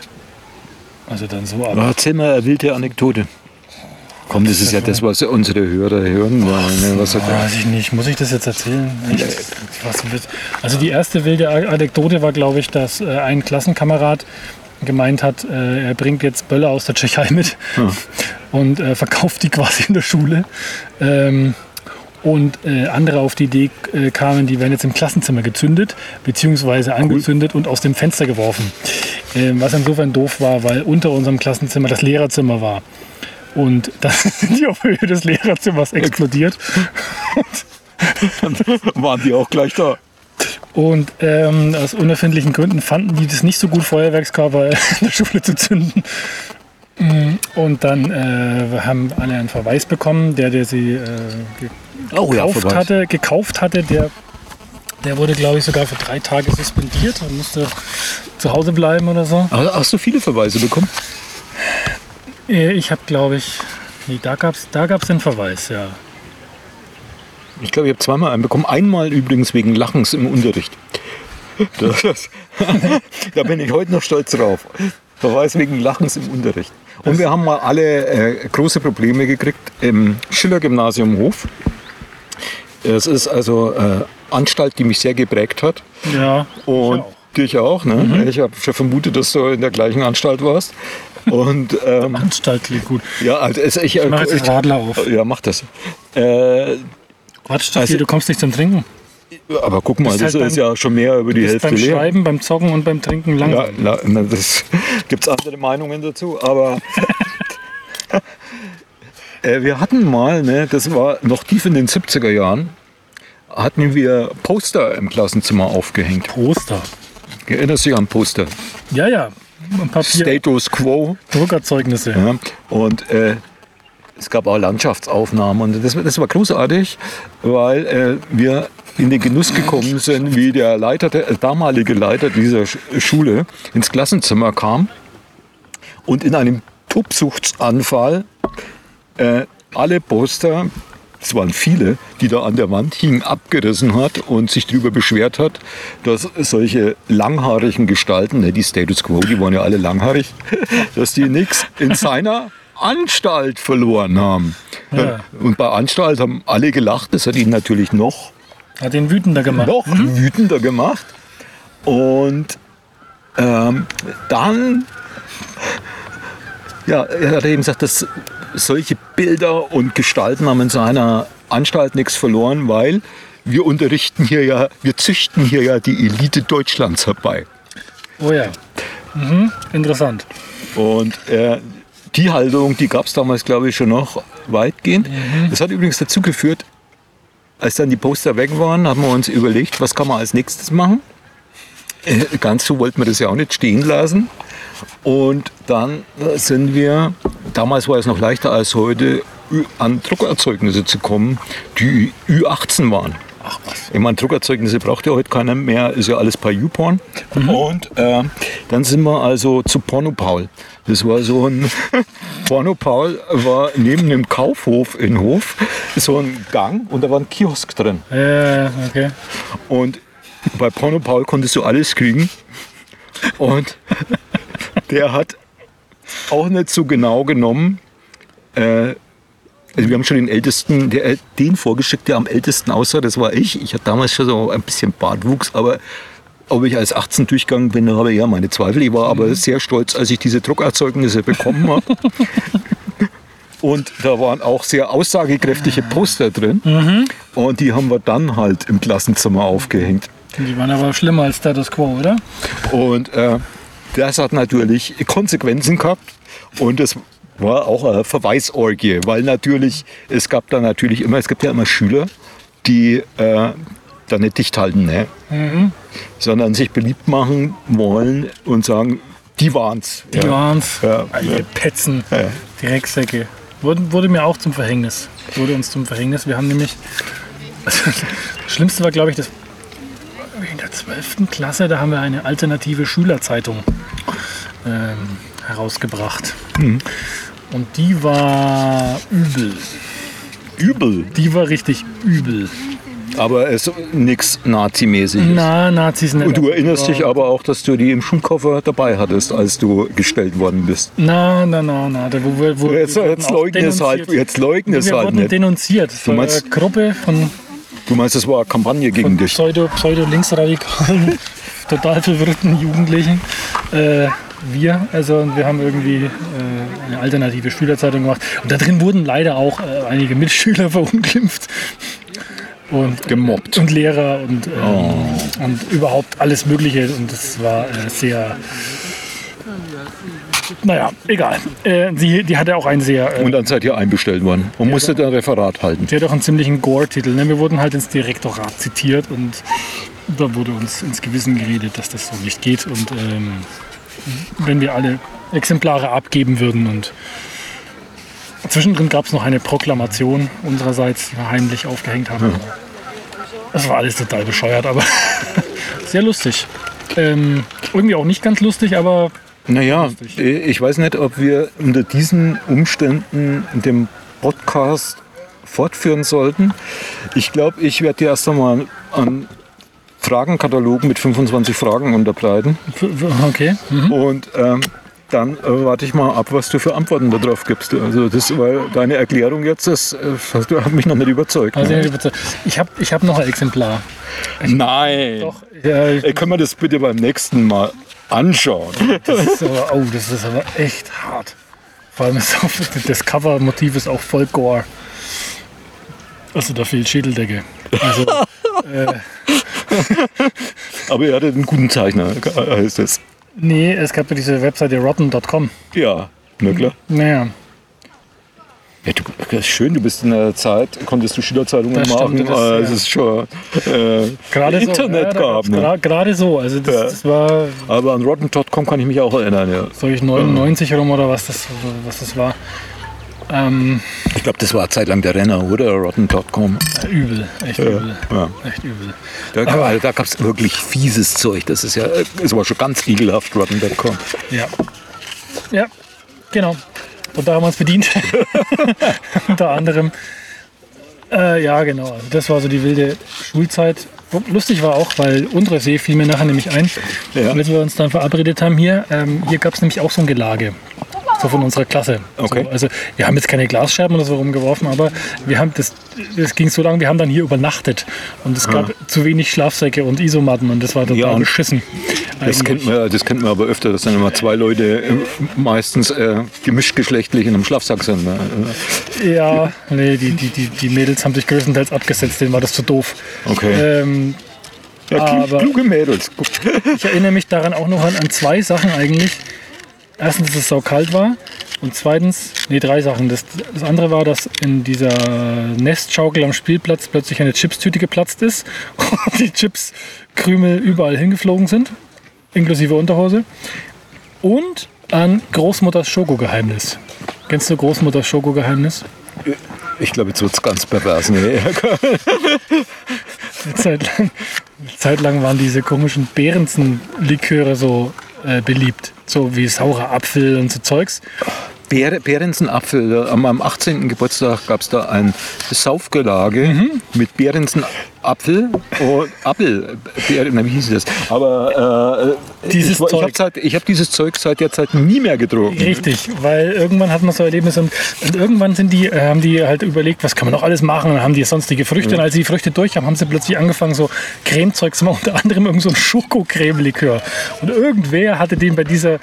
Also dann so ab.
Aber erzähl mal eine wilde Anekdote. Komm, das ist ja das, was unsere Hörer hören wollen. Ne? Was er?
Weiß ich nicht, muss ich das jetzt erzählen? Wird- Also die erste wilde Anekdote war, glaube ich, dass äh, ein Klassenkamerad gemeint hat, äh, er bringt jetzt Böller aus der Tschechei mit und äh, verkauft die quasi in der Schule. Ähm, und äh, andere auf die Idee äh, kamen, die werden jetzt im Klassenzimmer gezündet, beziehungsweise angezündet und aus dem Fenster geworfen. Ähm, was insofern doof war, weil unter unserem Klassenzimmer das Lehrerzimmer war. Und dann sind die auf Höhe des Lehrerzimmers explodiert.
Waren die auch gleich da?
Und ähm, aus unerfindlichen Gründen fanden die das nicht so gut, Feuerwerkskörper in der Schule zu zünden. Mm, Und dann äh, haben alle einen Verweis bekommen, der, der sie äh,
Oh
gekauft,
Verweis.
hatte, gekauft hatte, der, der wurde, glaube ich, sogar für drei Tage suspendiert und musste zu Hause bleiben oder so.
Aber Hast du viele Verweise bekommen?
Äh, Ich habe, glaube ich, nee, da gab es da gab's den Verweis, ja.
Ich glaube, ich habe zweimal einen bekommen. Einmal übrigens wegen Lachens im Unterricht. Das, da bin ich heute noch stolz drauf. Verweis wegen Lachens im Unterricht. Und wir haben mal alle äh, große Probleme gekriegt im Schiller-Gymnasium Hof. Es ist also äh, Anstalt, die mich sehr geprägt hat.
Ja,
Und
ich auch.
dich auch, ne? Ich habe schon vermutet, dass du in der gleichen Anstalt warst. Und ähm,
Anstalt klingt gut.
ja, also es- ich,
mach jetzt den Radler auf.
Ja, mach das. Äh,
Quatsch,
Also-
du kommst nicht zum Trinken.
Aber guck mal, das
halt
ist
beim-
ja schon mehr über die Hälfte
beim
leer.
Schreiben, beim Zocken und beim Trinken
Ja,
langsam.
na, na, das gibt es andere Meinungen dazu, aber äh, wir hatten mal, ne, das war noch tief in den 70er Jahren, hatten wir Poster im Klassenzimmer aufgehängt.
Poster.
Erinnerst du dich an Poster?
Ja, ja. Ein Papier,
Status Quo.
Druckerzeugnisse.
Ja. Und äh, es gab auch Landschaftsaufnahmen und das, das war großartig, weil äh, wir in den Genuss gekommen sind, wie der Leiter, der damalige Leiter dieser Sch Schule ins Klassenzimmer kam und in einem Tobsuchtsanfall äh, alle Poster, es waren viele, die da an der Wand hingen, abgerissen hat und sich darüber beschwert hat, dass solche langhaarigen Gestalten, ne, die Status Quo, die waren ja alle langhaarig, dass die nichts in seiner Anstalt verloren haben.
Ja.
Und bei Anstalt haben alle gelacht, das hat ihn natürlich noch
Hat ihn wütender gemacht.
noch wütender gemacht. Und ähm, dann ja, er hat eben gesagt, dass solche Bilder und Gestalten haben in seiner Anstalt nichts verloren, weil wir unterrichten hier ja, wir züchten hier ja die Elite Deutschlands herbei.
Oh ja. Mhm. Interessant.
Und äh, die Haltung, die gab es damals, glaube ich, schon noch weitgehend. Das hat übrigens dazu geführt, als dann die Poster weg waren, haben wir uns überlegt, was kann man als nächstes machen. Äh, ganz so wollten wir das ja auch nicht stehen lassen. Und dann äh, sind wir, damals war es noch leichter als heute, an Druckerzeugnisse zu kommen, die Ü18 waren.
Ach was.
Ich meine, Druckerzeugnisse braucht ja heute keiner mehr, ist ja alles bei YouPorn. Und äh, dann sind wir also zu Porno Paul. Das war so ein, Porno Paul war neben dem Kaufhof in Hof so ein Gang und da war ein Kiosk drin.
Äh, okay.
Und bei Porno Paul konntest du alles kriegen. Und der hat auch nicht so genau genommen. Äh, also wir haben schon den ältesten, der, den vorgeschickt, der am ältesten aussah, das war ich. Ich hatte damals schon so ein bisschen Bartwuchs, aber ob ich als 18 durchgegangen bin, habe ich ja meine Zweifel. Ich war aber sehr stolz, als ich diese Druckerzeugnisse bekommen habe. Und da waren auch sehr aussagekräftige Poster drin. Und die haben wir dann halt im Klassenzimmer aufgehängt.
Die waren aber schlimmer als Status Quo, oder?
Und äh, das hat natürlich Konsequenzen gehabt. Und es war auch eine Verweisorgie, weil natürlich, es gab da natürlich immer, es gibt ja immer Schüler, die äh, da nicht dicht halten, ne? sondern sich beliebt machen wollen und sagen, die waren's.
Die
ja.
waren's.
Ja,
Alle
ja.
Petzen.
Ja.
Die Recksäcke. Wurde, wurde mir auch zum Verhängnis. Wurde uns zum Verhängnis. Wir haben nämlich. Also, das Schlimmste war, glaube ich, das. In der 12. Klasse, da haben wir eine alternative Schülerzeitung ähm, herausgebracht.
Mhm.
Und die war übel.
Übel,
Die war richtig übel.
aber es nichts Nazimäßiges.
Na, Nazis nicht.
Und du erinnerst dich aber auch, dass du die im Schulkoffer dabei hattest, als du gestellt worden bist.
Na, na, na, na. Da, wo, wo,
Jetzt, jetzt leugne es halt, jetzt leugne es
Wir
halt
wurden
nicht.
denunziert von
meinst-
einer Gruppe von
Du meinst, das war eine Kampagne gegen dich?
Pseudo, Pseudo-linksradikalen, total verwirrten Jugendlichen. Äh, wir. Also wir haben irgendwie äh, eine alternative Schülerzeitung gemacht. Und da drin wurden leider auch äh, einige Mitschüler verunglimpft. Und,
Gemobbt.
Und Lehrer und, ähm, und überhaupt alles Mögliche. Und das war äh, sehr. Naja, egal. Äh, sie, die hatte auch einen sehr. Äh,
Und dann seid ihr einbestellt worden und musstet ein Referat halten.
die hat auch einen ziemlichen Gore-Titel. Ne? Wir wurden halt ins Direktorat zitiert und da wurde uns ins Gewissen geredet, dass das so nicht geht. Und ähm, wenn wir alle Exemplare abgeben würden und zwischendrin gab es noch eine Proklamation unsererseits, die wir heimlich aufgehängt haben. Das war alles total bescheuert, aber sehr lustig. Ähm, irgendwie auch nicht ganz lustig, aber
Naja, ich weiß nicht, ob wir unter diesen Umständen den Podcast fortführen sollten. Ich glaube, ich werde dir erst einmal einen Fragenkatalog mit 25 Fragen unterbreiten.
okay. Mhm.
Und ähm, dann äh, warte ich mal ab, was du für Antworten darauf gibst. Also das, weil deine Erklärung jetzt, das, äh, hast du- hat mich noch nicht überzeugt.
Also,
ne?
ich habe ich hab noch ein Exemplar.
Nein.
Doch, ja, ich,
Ey, können wir das bitte beim nächsten Mal anschauen?
das ist aber, oh, das ist aber echt hart. Vor allem ist auch, das Cover-Motiv ist auch voll Gore. Also da fehlt Schädeldecke. Also,
Aber er hatte einen guten Zeichner, heißt es.
nee, es gab ja diese Webseite rotten.com.
Ja, na klar.
Naja,
Ja, du, das ist schön, du bist in der Zeit, konntest du Schülerzeitungen
Das
machen.
stimmt, das,
äh,
ja.
es ist schon äh,
gerade so.
Internet
ja,
gab. Ne?
Gerade so. Also das,
Ja.
das war,
Aber an Rotten.com kann ich mich auch erinnern. Ja.
soll ich 99 rum oder was das, was das war. Ähm,
Ich glaube, das war eine Zeit lang der Renner, oder? Rotten.com.
übel, echt übel.
Ja.
Echt übel.
Da, also, da gab es wirklich fieses Zeug. Das ist ja, es war schon ganz ekelhaft, Rotten.com.
Ja. Ja, genau. Und da haben wir uns bedient. Unter anderem. Äh, ja, genau. Also das war so die wilde Schulzeit. Lustig war auch, weil unsere See fiel mir nachher nämlich ein.
Ja.
Als wir uns dann verabredet haben hier, ähm, hier gab es nämlich auch so ein Gelage. So von unserer Klasse.
Okay.
So, also wir haben jetzt keine Glasscherben oder so rumgeworfen, aber wir haben das, das ging so lange, wir haben dann hier übernachtet. Und es gab zu wenig Schlafsäcke und Isomatten und das war total
Ja,
beschissen.
Das kennt, man, das kennt man aber öfter, dass dann immer zwei Leute äh, meistens äh, gemischtgeschlechtlich in einem Schlafsack sind. Ne?
Ja, nee, die, die, die, die Mädels haben sich größtenteils abgesetzt, denen war das zu doof.
Okay.
Ähm,
Ja, kluge Mädels.
ich erinnere mich daran auch noch an, an zwei Sachen eigentlich. Erstens, dass es sau kalt war und zweitens, nee, drei Sachen. Das, das andere war, dass in dieser Nestschaukel am Spielplatz plötzlich eine Chipstüte geplatzt ist und die Chipskrümel überall hingeflogen sind, inklusive Unterhose. Und an Großmutters Schokogeheimnis. Kennst du Großmutters Schokogeheimnis?
Ich glaube, jetzt wird es ganz pervers. Ne?
Eine Zeit lang, eine Zeit lang waren diese komischen Behrensen-Liköre so äh, beliebt. So wie saurer Apfel und so Zeugs.
Beer, Behrensen-Apfel. Da- Am, am 18. Geburtstag gab es da ein Saufgelage
Mhm.
mit Behrensen-Apfel und Apfel. Wie hieß das? Aber äh,
Dieses
ich, ich habe hab dieses Zeug seit der Zeit nie mehr getrunken.
Richtig, weil irgendwann hat man so Erlebnisse und, und irgendwann sind die, äh, haben die halt überlegt, was kann man noch alles machen und dann haben die sonstige Früchte. Und als sie die Früchte durch haben, haben sie plötzlich angefangen, so Cremezeug zu machen, unter anderem irgend so ein Schokocreme-Likör. Und irgendwer hatte den bei dieser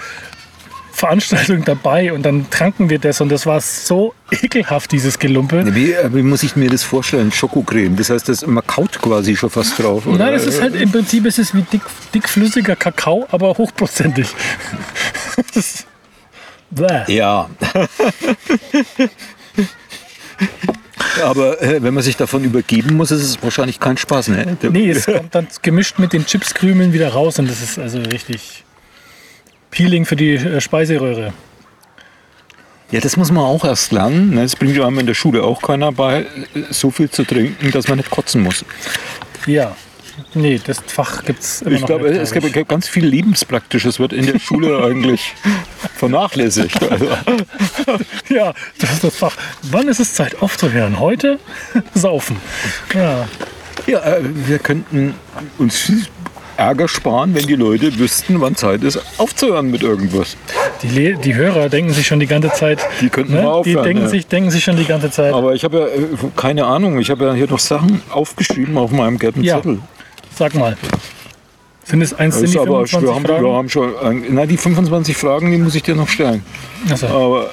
Veranstaltung dabei und dann tranken wir das und das war so ekelhaft, dieses Gelumpe.
Wie, äh, wie muss ich mir das vorstellen? Schokocreme. Das heißt, das, man kaut quasi schon fast drauf. Oder?
Nein, es ist halt im Prinzip ist es wie dick, dickflüssiger Kakao, aber hochprozentig.
Ja. Aber äh, wenn man sich davon übergeben muss, ist es wahrscheinlich kein Spaß. Ne?
Nee, es kommt dann gemischt mit den Chipskrümeln wieder raus und das ist also richtig Peeling für die äh, Speiseröhre.
Ja, das muss man auch erst lernen. ne? Das bringt ja einem in der Schule auch keiner bei, so viel zu trinken, dass man nicht kotzen muss.
Ja. Nee, das Fach gibt es immer
Ich
noch
glaube,
nicht,
es
glaub ich.
gibt ganz viel Lebenspraktisches wird in der Schule eigentlich vernachlässigt. Also,
Ja, das ist das Fach. Wann ist es Zeit aufzuhören? Heute? Saufen. Ja.
ja, äh, wir könnten uns Ärger sparen, wenn die Leute wüssten, wann Zeit ist, aufzuhören mit irgendwas.
Die, Le die Hörer denken sich schon die ganze Zeit. ne?
Die könnten mal
Die
aufhören,
denken,
ja.
sich, denken sich schon die ganze Zeit.
Aber ich habe ja äh, keine Ahnung, ich habe ja hier noch Sachen aufgeschrieben auf meinem gelben
Ja.
Zettel.
Sag mal. Sind es eins sind die
aber,
25
wir, haben,
Fragen?
wir haben schon, na, die 25 Fragen, die muss ich dir noch stellen.
Achso.
Aber,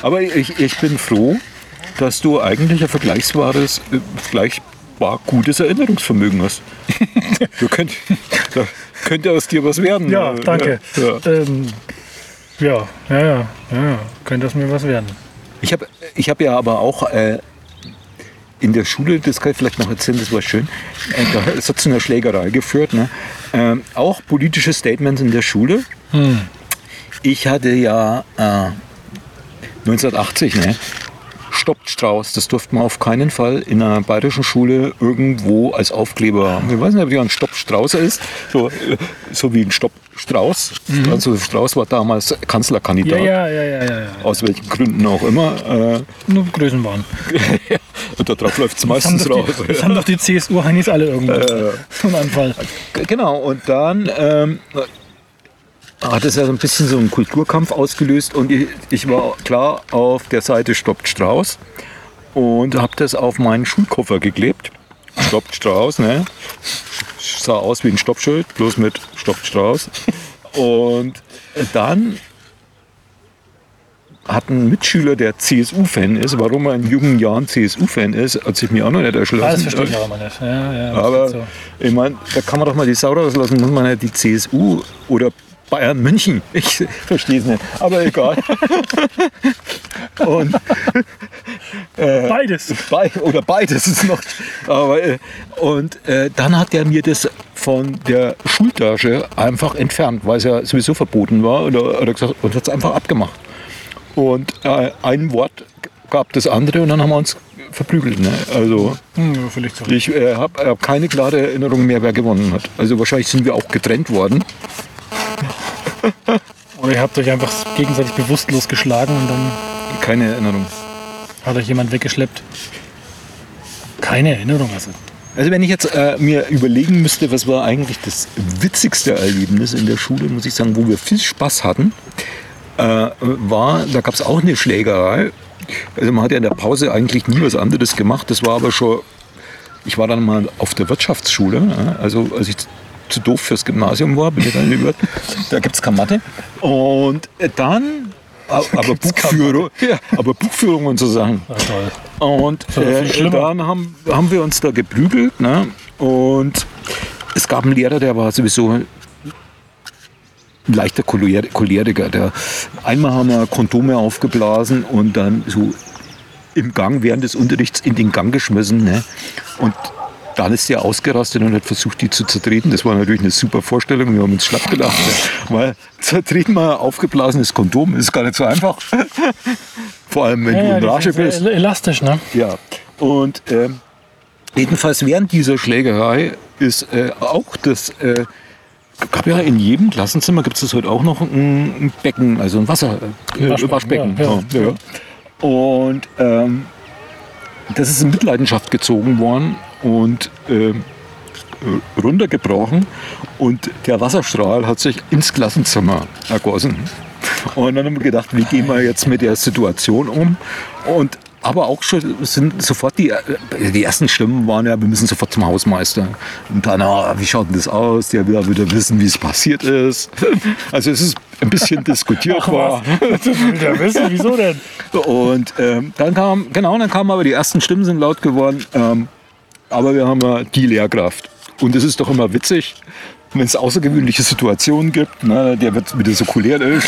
aber ich, ich bin froh, dass du eigentlich ein vergleichbares, äh, vergleichbar gutes Erinnerungsvermögen hast. du könnt, da könnte aus dir was werden.
Ja, danke.
Ja, ja.
Ähm, ja, ja, ja, ja, könnte das mir was werden.
Ich habe ich hab ja aber auch äh, in der Schule, das kann ich vielleicht noch erzählen, das war schön, äh, da, es hat zu einer Schlägerei geführt. Ne? Ähm, auch politische Statements in der Schule. Ich hatte ja äh, 1980, ne? Stoppt Strauß, das durfte man auf keinen Fall in einer bayerischen Schule irgendwo als Aufkleber haben. Ich weiß nicht, ob die ein Stopp Strauß ist, so, äh, so wie ein Stopp Strauß. Also Strauß war damals Kanzlerkandidat.
Ja, ja, ja, ja, ja.
Aus welchen Gründen auch immer. Äh,
Nur Größenwahn.
und darauf läuft es meistens raus.
die, das haben doch die CSU-Heinis alle irgendwo. So ein Anfall.
Genau, und dann ähm, hat es ja so ein bisschen so einen Kulturkampf ausgelöst und ich, ich war klar auf der Seite Stoppt Strauß und habe das auf meinen Schulkoffer geklebt. Stoppt Strauß, ne? Sah aus wie ein Stoppschild, bloß mit Stoppt Strauß. Und dann hat ein Mitschüler, der CSU-Fan ist, warum er in jungen Jahren CSU-Fan ist, hat sich mir auch noch nicht erschlossen.
Ah, das verstehe ich auch immer nicht. Ja, ja,
Aber
so.
ich meine, da kann man doch mal die Sau rauslassen, muss man ja die CSU oder Bayern München. Ich verstehe es nicht, aber egal. Und
Beides.
bei, oder beides ist noch. Aber, äh, und äh, dann hat er mir das von der Schultasche einfach entfernt, weil es ja sowieso verboten war. Oder, oder gesagt, und hat es einfach abgemacht. Und äh, ein Wort gab das andere und dann haben wir uns verprügelt. Ne? Also
Hm,
ich äh, habe hab keine klare Erinnerung mehr, wer gewonnen hat. Also wahrscheinlich sind wir auch getrennt worden.
Oder ihr habt euch einfach gegenseitig bewusstlos geschlagen und dann
Keine Erinnerung.
hat euch jemand weggeschleppt. Keine Erinnerung, also.
Also wenn ich jetzt äh, mir überlegen müsste, was war eigentlich das witzigste Erlebnis in der Schule, muss ich sagen, wo wir viel Spaß hatten, äh, war, da gab es auch eine Schlägerei. Also man hat ja in der Pause eigentlich nie was anderes gemacht. Das war aber schon, ich war dann mal auf der Wirtschaftsschule, also als ich zu doof fürs Gymnasium war, bin ich dann über. Da gibt es keine Mathe. Und dann, aber Buchführung, ja, aber Buchführung und so Sachen.
Ja.
Und äh, dann haben, haben wir uns da geprügelt. Ne? Und es gab einen Lehrer, der war sowieso ein leichter Choler- Choleriker. Der, einmal haben wir Kondome aufgeblasen und dann so im Gang während des Unterrichts in den Gang geschmissen. Ne? Und dann ist der ausgerastet und hat versucht, die zu zertreten. Das war natürlich eine super Vorstellung. Wir haben uns schlapp gelacht. Weil zertreten mal ein aufgeblasenes Kondom ist gar nicht so einfach. Vor allem, wenn
Ja,
du in Rage
sind
bist.
elastisch, ne?
Ja, und ähm, jedenfalls während dieser Schlägerei ist äh, auch das, äh, gab ja in jedem Klassenzimmer gibt es heute auch noch ein, Becken, also ein Wasser, äh,
Waschbecken,
Waschbecken.
ja. Ja,
ja. Und ähm, das ist in Mitleidenschaft gezogen worden und äh, runtergebrochen und der Wasserstrahl hat sich ins Klassenzimmer ergossen. Und dann haben wir gedacht, wie gehen wir jetzt mit der Situation um? Und aber auch schon sind sofort die, die ersten Stimmen waren ja, wir müssen sofort zum Hausmeister. Und dann, ah, wie schaut denn das aus? Der will ja wieder wissen, wie es passiert ist. Also es ist ein bisschen.
Das will der wissen, wieso denn?
Und ähm, dann kam, genau, dann kamen aber die ersten Stimmen sind laut geworden. Ähm, aber wir haben ja die Lehrkraft. Und es ist doch immer witzig, wenn es außergewöhnliche Situationen gibt. Ne, der wird wieder so cholerisch.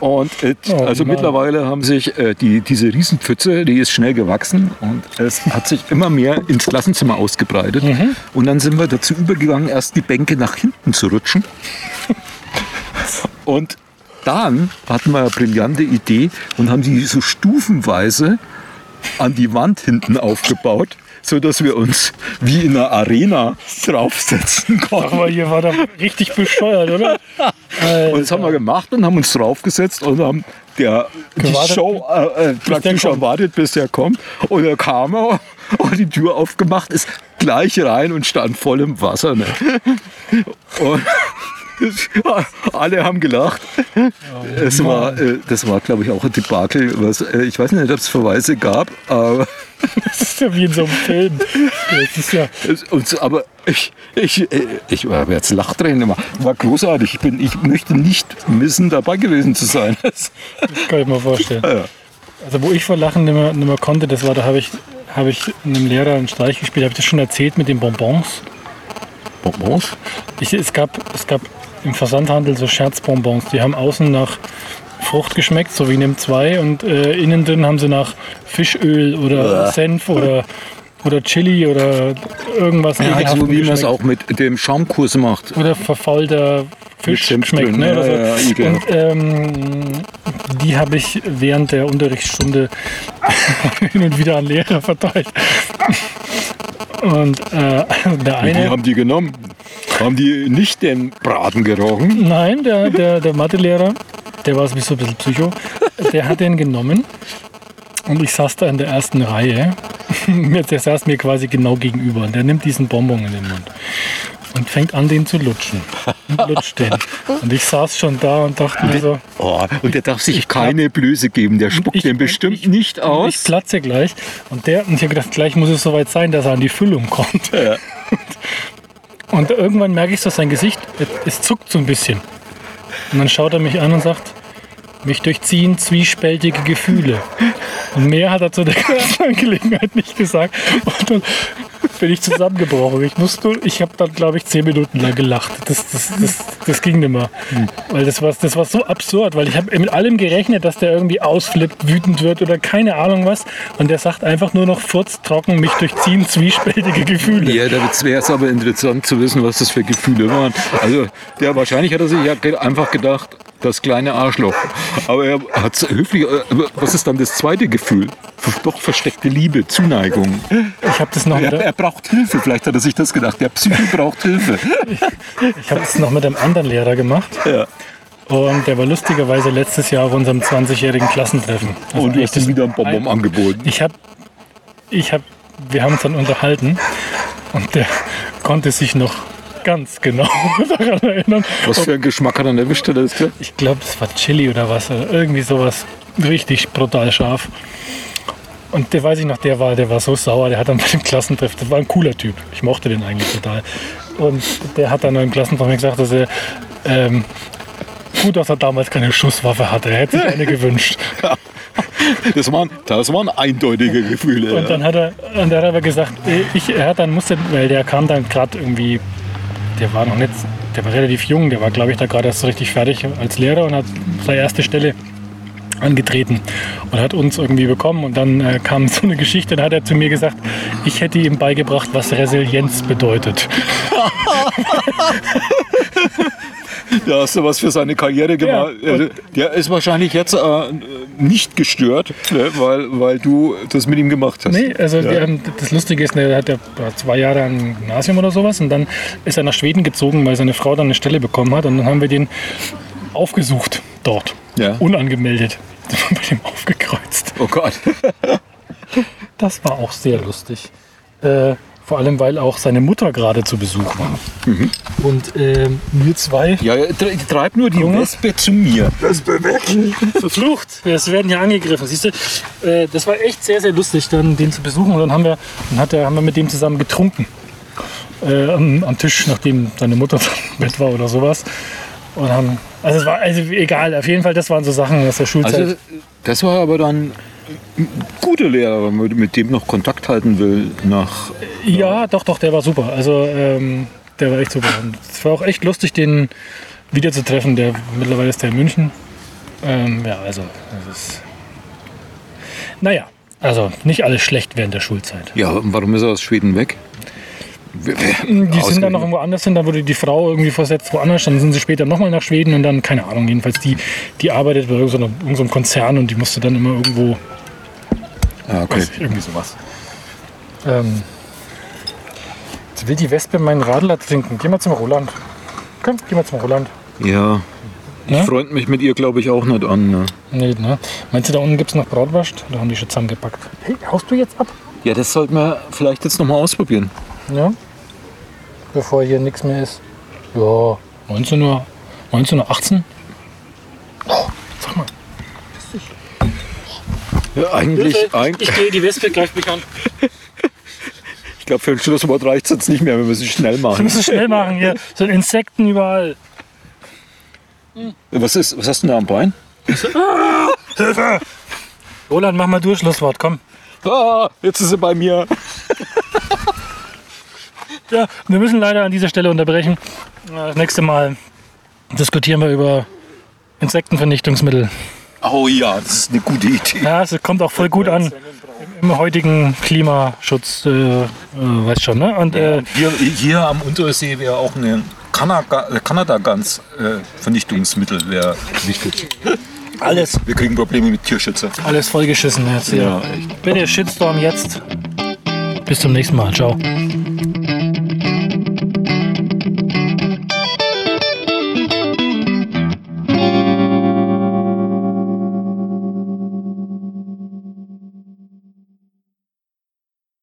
Und äh,
Oh,
also
Mann.
mittlerweile haben sich äh, die, diese Riesenpfütze, die ist schnell gewachsen und es hat sich immer mehr ins Klassenzimmer ausgebreitet.
Mhm.
Und dann sind wir dazu übergegangen, erst die Bänke nach hinten zu rutschen. Und dann hatten wir eine brillante Idee und haben die so stufenweise an die Wand hinten aufgebaut, sodass wir uns wie in einer Arena draufsetzen konnten.
Aber ihr war doch richtig bescheuert, oder?
Und das haben wir gemacht und haben uns draufgesetzt und haben der, die
Gewartet,
Show äh, äh, praktisch erwartet, bis der kommt. Und er kam er und die Tür aufgemacht ist, gleich rein und stand voll im Wasser. Ne? Und, Alle haben gelacht. Es war, äh, das war, glaube ich, auch ein Debakel. Was, äh, ich weiß nicht, ob es Verweise gab, aber,
Das ist ja wie in so einem Film. Das ist ja,
und, aber ich, ich, äh, ich habe jetzt Lachtränen gemacht. War großartig. Ich, bin, ich möchte nicht missen, dabei gewesen zu sein.
das kann ich mir vorstellen.
Ja.
Also wo ich vor Lachen nicht mehr, nicht mehr konnte, das war, da habe ich, habe ich einem Lehrer einen Streich gespielt. Habe ich das schon erzählt mit den Bonbons?
Bonbons?
Ich, es, gab, es gab im Versandhandel so Scherzbonbons. Die haben außen nach Frucht geschmeckt, so wie in dem 2. Und äh, innen drin haben sie nach Fischöl oder
Uah.
Senf oder, oder Chili oder irgendwas.
Ja, so wie man es auch mit dem Schaumkurs macht.
Oder verfaulter Fisch
drin,
Ne?
ja,
oder so.
ja, ekelhaft.
Und ähm, die habe ich während der Unterrichtsstunde hin und wieder an Lehrer verteilt. Und äh, der eine,
haben die genommen? Haben die nicht den Braten gerochen?
nein, der, der, der Mathelehrer, der war sowieso ein bisschen psycho, der hat den genommen und ich saß da in der ersten Reihe. der saß mir quasi genau gegenüber und der nimmt diesen Bonbon in den Mund und fängt an, den zu lutschen. Und lutscht den. Und ich saß schon da und dachte mir so,
Oh, und der darf sich keine Blöße geben. Der spuckt
Ich-
den bestimmt
ich-
nicht
ich
aus.
platze gleich. Und der, und ich habe gedacht, gleich muss es soweit sein, dass er an die Füllung kommt.
Ja.
Und irgendwann merke ich so sein Gesicht, es, zuckt so ein bisschen. Und dann schaut er mich an und sagt, mich durchziehen zwiespältige Gefühle. Und mehr hat er zu der ganzen Angelegenheit nicht gesagt. Und bin ich zusammengebrochen. Ich musste, ich habe dann, glaube ich, zehn Minuten lang gelacht. Das, das, das, das ging nicht mehr. Weil das war, das war so absurd, weil ich habe mit allem gerechnet, dass der irgendwie ausflippt, wütend wird oder keine Ahnung was. Und der sagt einfach nur noch furztrocken, mich durchziehen zwiespältige Gefühle.
Ja, da wäre es aber interessant zu wissen, was das für Gefühle waren. Also, ja, wahrscheinlich hat er sich einfach gedacht, das kleine Arschloch. Aber er hat höflich. äh, Was ist dann das zweite Gefühl? Doch versteckte Liebe, Zuneigung.
Ich habe das noch
Er, er braucht Hilfe, vielleicht hat er sich das gedacht. Der Psycho braucht Hilfe.
Ich habe es noch mit einem anderen Lehrer gemacht.
Ja.
Und der war lustigerweise letztes Jahr auf unserem 20-jährigen Klassentreffen. Also
Und du hast ihm wieder ein Bonbon angeboten.
Ich habe, ich habe, wir haben uns dann unterhalten und der konnte sich noch ganz genau daran erinnern.
Was für einen Geschmack hat er denn erwischt? Hat er das gesagt?
Ich glaube, das war Chili oder was, oder irgendwie sowas richtig brutal scharf. Und der weiß ich noch, der war, der war so sauer, der hat dann bei dem Klassentreffen, das war ein cooler Typ, ich mochte den eigentlich total. Und der hat dann beim Klassentreffen gesagt, dass er ähm, gut, dass er damals keine Schusswaffe hatte, er hätte sich eine gewünscht.
Das waren, das waren eindeutige Gefühle.
Und dann hat er, und dann hat er aber gesagt, äh, ich, er hat dann musste, weil der kam dann gerade irgendwie, der war noch nicht, der war relativ jung, der war glaube ich da gerade erst so richtig fertig als Lehrer und hat seine erste Stelle angetreten und hat uns irgendwie bekommen und dann äh, kam so eine Geschichte, da hat er zu mir gesagt, ich hätte ihm beigebracht, was Resilienz bedeutet.
Da hast du was für seine Karriere gemacht.
Ja,
Also, der ist wahrscheinlich jetzt äh, nicht gestört, ne, weil, weil du das mit ihm gemacht hast.
Nee, also
Ja.
haben, das Lustige ist, er hat ja zwei Jahre am Gymnasium oder sowas und dann ist er nach Schweden gezogen, weil seine Frau dann eine Stelle bekommen hat und dann haben wir den aufgesucht dort,
Ja.
unangemeldet. Dann haben wir den aufgekreuzt.
Oh Gott.
Das war auch sehr lustig. Äh, vor allem, weil auch seine Mutter gerade zu Besuch war.
Mhm.
Und ähm, wir zwei
Ja, ja, tre- treib nur die
Junge.
Wespe zu mir. Wespe weg.
verflucht. Wir werden ja angegriffen. Siehst du, äh, das war echt sehr, sehr lustig, dann den zu besuchen. Und dann haben wir, dann hat er, haben wir mit dem zusammen getrunken. Äh, am, am Tisch, nachdem seine Mutter im Bett war oder sowas. Und haben, also es war also egal, auf jeden Fall, das waren so Sachen aus der Schulzeit.
Also, das war aber dann ein guter Lehrer, wenn man mit dem noch Kontakt halten will nach
ja, doch, doch, der war super. Also ähm, der war echt super. Und es war auch echt lustig, den wiederzutreffen. Der mittlerweile ist der in München. Ähm, ja, also das ist. Naja, also nicht alles schlecht während der Schulzeit.
Ja, und warum ist er aus Schweden weg?
Die sind dann noch irgendwo anders hin, da wurde die Frau irgendwie versetzt woanders, dann sind sie später nochmal nach Schweden und dann, keine Ahnung, jedenfalls die, die arbeitet bei irgendeinem so Konzern und die musste dann immer irgendwo,
Ah, okay.
Weiß, irgendwie sowas. Ähm, jetzt will die Wespe meinen Radler trinken. Geh mal zum Roland. Komm, geh mal zum Roland.
Ja. Ich
ne?
freund mich mit ihr, glaube ich, auch nicht an. Ne?
Nee, ne? Meinst du, da unten gibt es noch Bratwurst? Da haben die schon zusammengepackt. Hey, haust du jetzt ab?
Ja, das sollten wir vielleicht jetzt nochmal ausprobieren.
Ja. Bevor hier nichts mehr ist. Ja, 19 Uhr, 19 Uhr 18?
Ja, eigentlich, eigentlich
Ich gehe, die Wespe greift mich an.
ich glaube, für ein Schlusswort reicht es jetzt nicht mehr, wenn wir es schnell
Wir
machen.
müssen schnell machen hier. Sind Insekten überall.
Was, ist, was hast du denn da am Bein?
Roland, mach mal durch, Schlusswort, komm.
Ah, jetzt ist sie bei mir.
Ja, wir müssen leider an dieser Stelle unterbrechen. Äh, Das nächste Mal diskutieren wir über Insektenvernichtungsmittel.
Oh ja, das ist eine gute Idee.
Ja, es kommt auch voll gut an im heutigen Klimaschutz, äh, äh, weißt schon, ne? Und äh,
Hier, hier am Untersee wäre auch eine Kanada- Kanada-Gans-Vernichtungsmittel wäre wichtig.
alles,
Wir kriegen Probleme mit Tierschützer.
alles vollgeschissen jetzt.
Ja, echt.
Bitte Shitstorm jetzt. Bis zum nächsten Mal. Ciao.